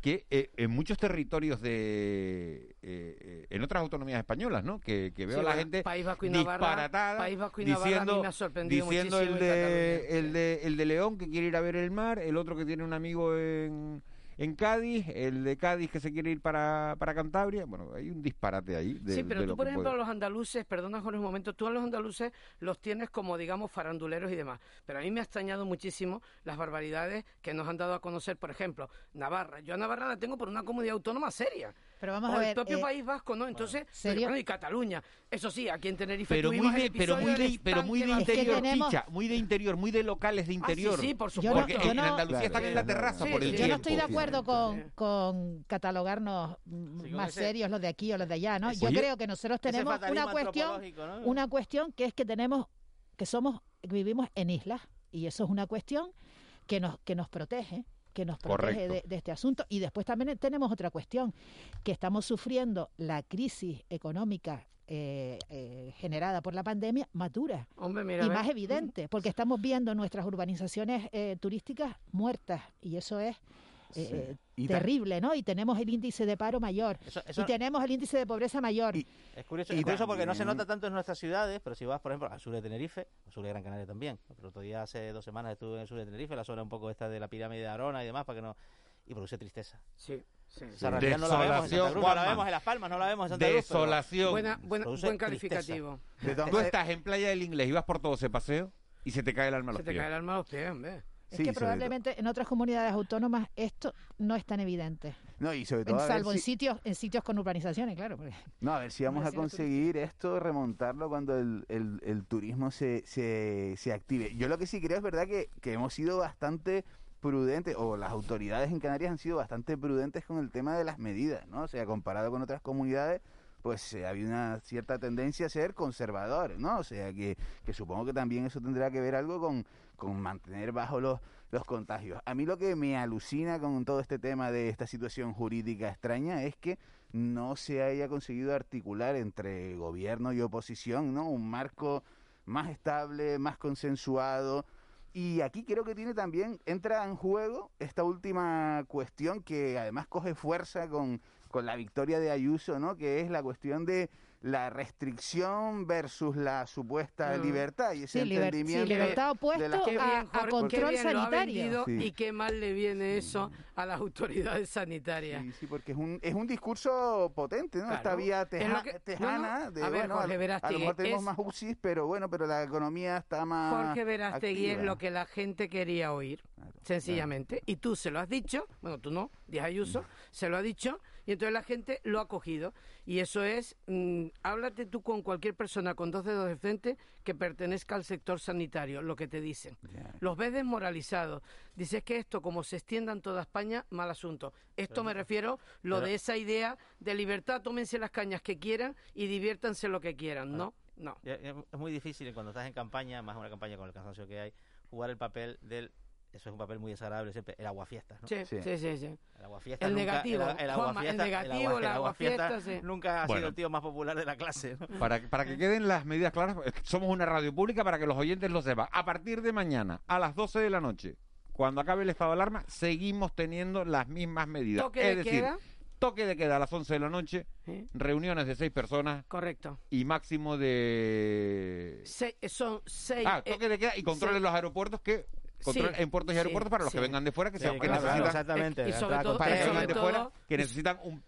que eh, en muchos territorios de eh, eh, en otras autonomías españolas, ¿no? Que, que veo Sí, a la gente País Vasco y Navarra- disparatada País Vasco y diciendo, me diciendo el de el de el de León que quiere ir a ver el mar, el otro que tiene un amigo en en Cádiz, el de Cádiz que se quiere ir para, para Cantabria. Bueno, hay un disparate ahí. De, sí, pero de tú, por ejemplo, a los andaluces, perdona Jorge un momento, tú a los andaluces los tienes como, digamos, faranduleros y demás. Pero a mí me ha extrañado muchísimo las barbaridades que nos han dado a conocer, por ejemplo, Navarra. Yo a Navarra la tengo por una comunidad autónoma seria. Pero vamos o a el ver, propio eh, País Vasco, ¿no? Entonces, ¿serio? bueno, y Cataluña. Eso sí, aquí en Tenerife pero muy el de, pero muy de, pero muy de interior, tenemos- Chicha, muy de interior, muy de locales de interior. Ah, sí, por no- Porque en no- Andalucía están en la terraza por el Yo tiempo. no estoy de acuerdo con, con catalogarnos más ese- serios los de aquí o los de allá, ¿no? Yo Oye, creo que nosotros tenemos una cuestión, ¿no? una cuestión que es que tenemos, que somos, vivimos en islas y eso es una cuestión que nos que nos protege que nos protege de, de este asunto. Y después también tenemos otra cuestión que estamos sufriendo la crisis económica eh, eh, generada por la pandemia más dura Hombre, mira, y más evidente porque estamos viendo nuestras urbanizaciones eh, turísticas muertas y eso es Sí. eh, Y ta- terrible, ¿no? Y tenemos el índice de paro mayor Eso- eso- y tenemos el índice de pobreza mayor. Es curioso, Y es curioso porque no se nota tanto en nuestras ciudades, pero si vas, por ejemplo, al sur de Tenerife, al sur de Gran Canaria también. El otro día, hace dos semanas, estuve en el sur de Tenerife, la zona un poco esta de la pirámide de Arona y demás, para que no... Y produce tristeza. Sí, sí. No la vemos en Santa Desolación, Cruz, no la vemos en Las Palmas, no la vemos en Santa Cruz. Desolación. Buena, buen calificativo. Tú estás en Playa del Inglés y vas por todo ese paseo y se te cae el alma a los Se te pies. cae el alma a los pies, hombre. Es Sí, que probablemente en otras comunidades autónomas esto no es tan evidente. No, y sobre En, todo ver salvo en si- sitios en sitios con urbanizaciones, claro. porque- No, a ver si vamos a conseguir esto, remontarlo cuando el, el- el turismo se, se, se active. Yo lo que sí creo es verdad que, que hemos sido bastante prudentes, o las autoridades en Canarias han sido bastante prudentes con el tema de las medidas, ¿no? O sea, comparado con otras comunidades, pues eh, había una cierta tendencia a ser conservadores, ¿no? O sea, que, que supongo que también eso tendrá que ver algo con, con mantener bajo los, los contagios. A mí lo que me alucina con todo este tema de esta situación jurídica extraña es que no se haya conseguido articular entre gobierno y oposición, ¿no? Un marco más estable, más consensuado. Y aquí creo que tiene también, entra en juego esta última cuestión que además coge fuerza con, con la victoria de Ayuso, ¿no? Que es la cuestión de la restricción versus la supuesta Mm. libertad y ese Sí, liber- sí, entendimiento libertad opuesto la- a, control sanitario. Sí. y qué mal le viene eso a las autoridades sanitarias. Sí, sí, porque es un, es un discurso potente, ¿no? Esta Claro. vía Es teja- lo que- tejana no, no. de, A ver, bueno, Jorge a, lo Verástegui, mejor tenemos es- más UCIs, pero bueno, pero la economía está más Jorge Verástegui es activa. lo que la gente quería oír, sencillamente. Y tú se lo has dicho, bueno, tú no, Díaz Ayuso, se lo ha dicho, y entonces la gente lo ha cogido. Y eso es, mm, háblate tú con cualquier persona con dos dedos de frente que pertenezca al sector sanitario, lo que te dicen. Los ves desmoralizados. Dices que esto, como se extienda en toda España, mal asunto. Esto me refiero, lo pero- de esa idea de libertad, tómense las cañas que quieran y diviértanse lo que quieran. No, no. Ya Es muy difícil cuando estás en campaña, más una campaña con el cansancio que hay, jugar el papel del... Eso es un papel muy desagradable siempre, el aguafiestas, ¿no? Sí, sí, sí, sí. El aguafiestas El nunca- negativo, el, el Juanma, el aguafiestas- negativo, agua- el aguafiestas aguafiestas, sí. nunca ha Bueno. sido el tío más popular de la clase, ¿no? Para, para que queden las medidas claras, eh, somos una radio pública para que los oyentes lo sepan. A partir de mañana, a las 12 de la noche, cuando acabe el estado de alarma, seguimos teniendo las mismas medidas. Toque es de decir, queda. Toque de queda a las 11 de la noche, reuniones de seis personas. Correcto. Y máximo de... Se- eh, son seis. Ah, toque de queda y control en los aeropuertos que... Control Sí, en puertos y sí, aeropuertos para los que vengan de fuera, que, Sí, sean- que claro, necesitan... exactamente, Y sobre todo- para que vengan de todo- fuera, que necesitan un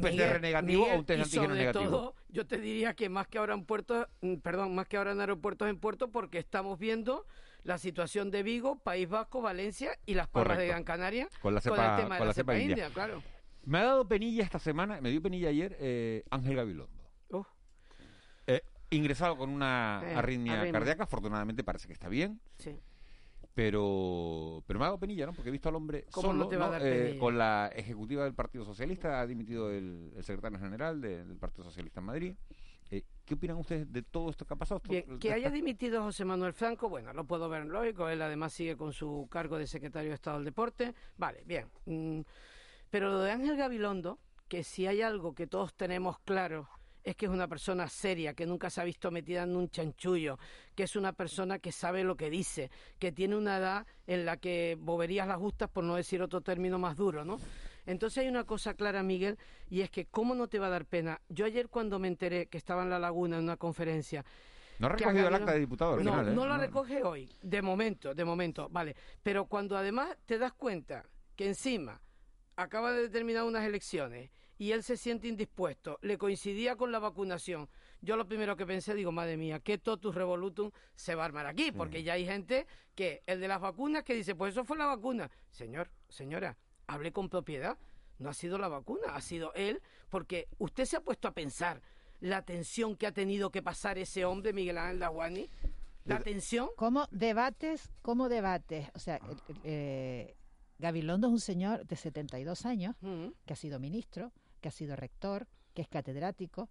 PCR negativo Miguel, o un test antígeno negativo. todo, yo te diría que más que ahora en puertos, mm, perdón, más que ahora en aeropuertos en puertos, porque estamos viendo la situación de Vigo, País Vasco, Valencia y las palmas de. Gran Canaria Con la cepa- el tema de con la, la cepa cepa india. india, claro. Me ha dado penilla esta semana, me dio penilla ayer eh, Ángel Gabilondo. Eh, ingresado con una Eh, arritmia arritmia. cardíaca, afortunadamente parece que está bien, Sí. Pero pero me ha dado penilla, ¿no? Porque he visto al hombre ¿Cómo solo, no te va a ¿no? dar Eh, con la ejecutiva del Partido Socialista, ha dimitido el, el secretario general de- del Partido Socialista en Madrid. Eh, ¿Qué opinan ustedes de todo esto que ha pasado? Bien, que haya dimitido José Manuel Franco, bueno, lo puedo ver lógico, él además sigue con su cargo de secretario de Estado del Deporte, vale, bien. Mm, pero lo de Ángel Gabilondo, que si hay algo que todos tenemos claro, es que es una persona seria, que nunca se ha visto metida en un chanchullo, que es una persona que sabe lo que dice, que tiene una edad en la que boberías las justas, por no decir otro término más duro, ¿no? Entonces hay una cosa clara, Miguel, y es que ¿cómo no te va a dar pena? Yo ayer cuando me enteré que estaba en La Laguna en una conferencia... No ha recogido el acta de diputado al No, final, ¿eh? no la No. recoge hoy, de momento, de momento, vale. Pero cuando además te das cuenta que encima acaba de determinar unas elecciones y él se siente indispuesto, le coincidía con la vacunación. Yo lo primero que pensé, digo, madre mía, qué totus revolutum se va a armar aquí, porque ya hay gente que, el de las vacunas, que dice, pues eso fue la vacuna. Señor, señora, hable con propiedad. No ha sido la vacuna, ha sido él, porque usted se ha puesto a pensar la tensión que ha tenido que pasar ese hombre, Miguel Ángel Daguani. La tensión. ¿Cómo debates? ¿Cómo debates? O sea, eh, Gabilondo es un señor de 72 años que ha sido ministro, que ha sido rector, que es catedrático,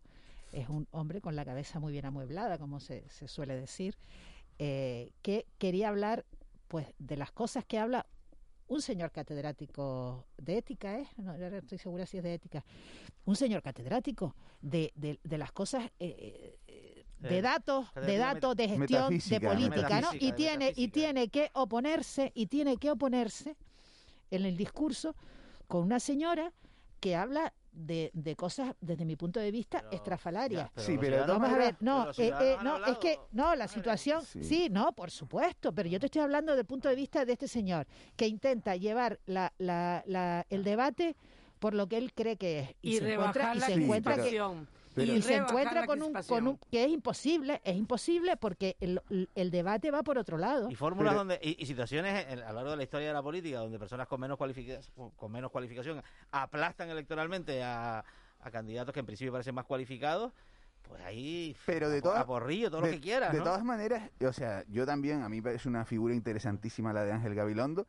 es un hombre con la cabeza muy bien amueblada, como se, se suele decir, eh, que quería hablar pues de las cosas que habla un señor catedrático de ética, ¿eh? No, estoy segura si es de ética. Un señor catedrático de, de, de las cosas eh, eh, de datos, de datos, de gestión, de política, ¿no? Y tiene, y tiene que oponerse, y tiene que oponerse en el discurso con una señora que habla de, de cosas, desde mi punto de vista, estrafalarias. pero Sí, los pero Vamos a ver, no, eh, eh, no, es que, no, la situación, Sí. sí. no, por supuesto, pero yo te estoy hablando del punto de vista de este señor, que intenta llevar la, la, la- el debate por lo que él cree que es. Y se encuentra, rebajar y la se encuentra que, y se encuentra con un, con crispación. un que es imposible, es imposible porque el, el debate va por otro lado. Y fórmulas donde y, y situaciones en- a lo largo de la historia de la política donde personas con menos cualificación con menos cualificación aplastan electoralmente a, a candidatos que en principio parecen más cualificados, pues ahí Pero de a, todas a porrillo todo lo que quieras, De ¿no? todas maneras, o sea, yo también, a mí me parece una figura interesantísima la de Ángel Gabilondo.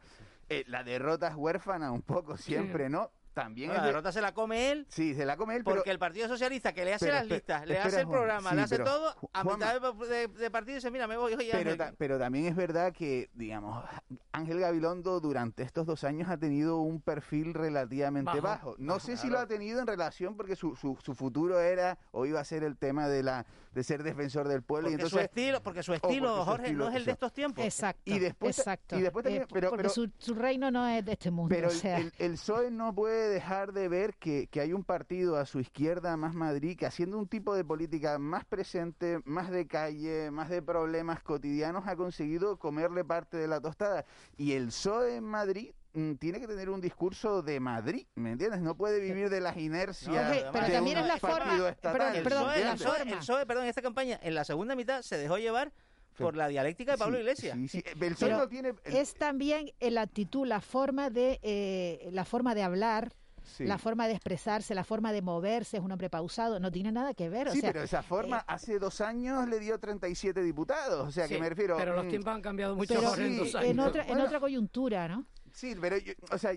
Eh, la derrota es huérfana un poco siempre, ¿no? También la de- derrota se la come él. Sí, se la come él, pero... Porque el Partido Socialista que le hace pero las listas, le hace el programa, sí, le hace pero, todo, a mitad de, de- de partido dice, mira, me voy, oye, Pero, ta- pero también es verdad que, digamos, Ángel Gabilondo durante estos dos años ha tenido un perfil relativamente Bajo, bajo. No sé si lo ha tenido en relación porque su, su, su futuro era o iba a ser el tema de la de ser defensor del pueblo. y porque entonces, su estilo, porque su estilo, porque su Jorge, estilo, no es el de estos tiempos. Exacto. Y después- exacto. y después también- Eh, pero- porque pero- su, su reino no es de este mundo. Pero o el, sea, el- el PSOE no puede dejar de ver que, que hay un partido a su izquierda, más Madrid, que haciendo un tipo de política más presente, más de calle, más de problemas cotidianos, ha conseguido comerle parte de la tostada. Y el PSOE en Madrid tiene que tener un discurso de Madrid, ¿me entiendes? No puede vivir de las inercias pero de también un es la forma- estatal. perdón, el perdón, PSOE, la el PSOE, forma. el PSOE, perdón, en esta campaña, en la segunda mitad se dejó llevar por la dialéctica de Pablo Sí, Iglesias. sí, sí. El PSOE Pero no tiene... el- es también la actitud, la forma de, eh, la forma de hablar, Sí. la forma de expresarse, la forma de moverse, es un hombre pausado, no tiene nada que ver. o Sí, sea, pero esa forma eh, hace dos años le dio 37 diputados, o sea que me refiero... Pero los mm, tiempos han cambiado mucho pero en dos años. en otra, en Bueno. otra coyuntura, ¿no? Sí, pero, yo- o sea,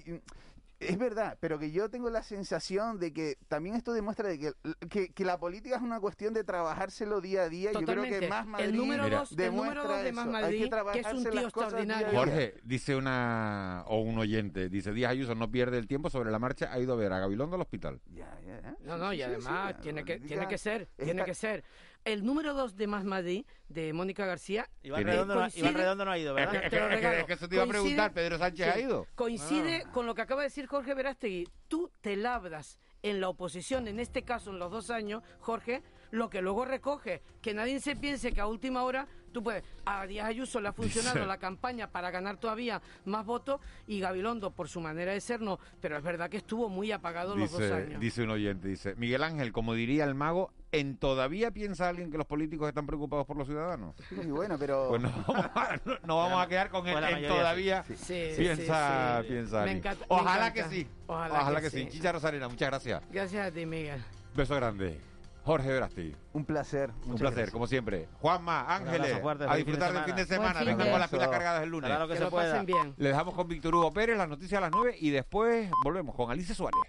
es verdad, pero que yo tengo la sensación de que también esto demuestra de que, que, que la política es una cuestión de trabajárselo día a día. Yo creo Totalmente. que más Madrid el número Mira. dos, el demuestra número dos de Más eso. Hay Madrid, que que, es un tío extraordinario. Jorge, dice una o un oyente, dice Díaz Ayuso no pierde el tiempo sobre la marcha, ha ido a ver a Gabilondo al hospital. Ya, ya, ya. No, no, y además sí, tiene, que, tiene que ser, tiene que ser. El número dos de Más Madrid, de Mónica García, Iván Redondo, no, coincide- Iván Redondo no ha ido, Es ¿verdad? que, es que- regalo. es que eso te iba a preguntar, Coincide- Pedro Sánchez sí, ha ido. Coincide Ah. con lo que acaba de decir Jorge Verástegui. Tú te labras en la oposición, en este caso en los dos años, Jorge, lo que luego recoge, que nadie se piense que a última hora tú puedes, a Díaz Ayuso le ha funcionado Dice- la campaña para ganar todavía más votos y Gabilondo por su manera de ser no, pero es verdad que estuvo muy apagado los dos Dice, años. dice un oyente, dice, Miguel Ángel, como diría el mago, ¿en todavía piensa alguien que los políticos están preocupados por los ciudadanos? Y bueno, pero... Pues no, vamos a- no- no vamos a quedar con Pues el la en todavía sí. Sí, piensa, sí, sí. piensa encanta- Ojalá que sí. Ojalá que que sí. sí. Chicha Rosarena, muchas gracias. Gracias a ti, Miguel. Beso grande. Jorge Verasti. Un placer. Un placer, gracias. como siempre. Juanma, Ángeles, fuerte, a disfrutar fin de del fin de semana. fin Vengan con las pilas cargadas el lunes. Lo que Que se lo pueda. pasen bien. Les dejamos con Víctor Hugo Pérez, las noticias a las 9 y después volvemos con Alicia Suárez.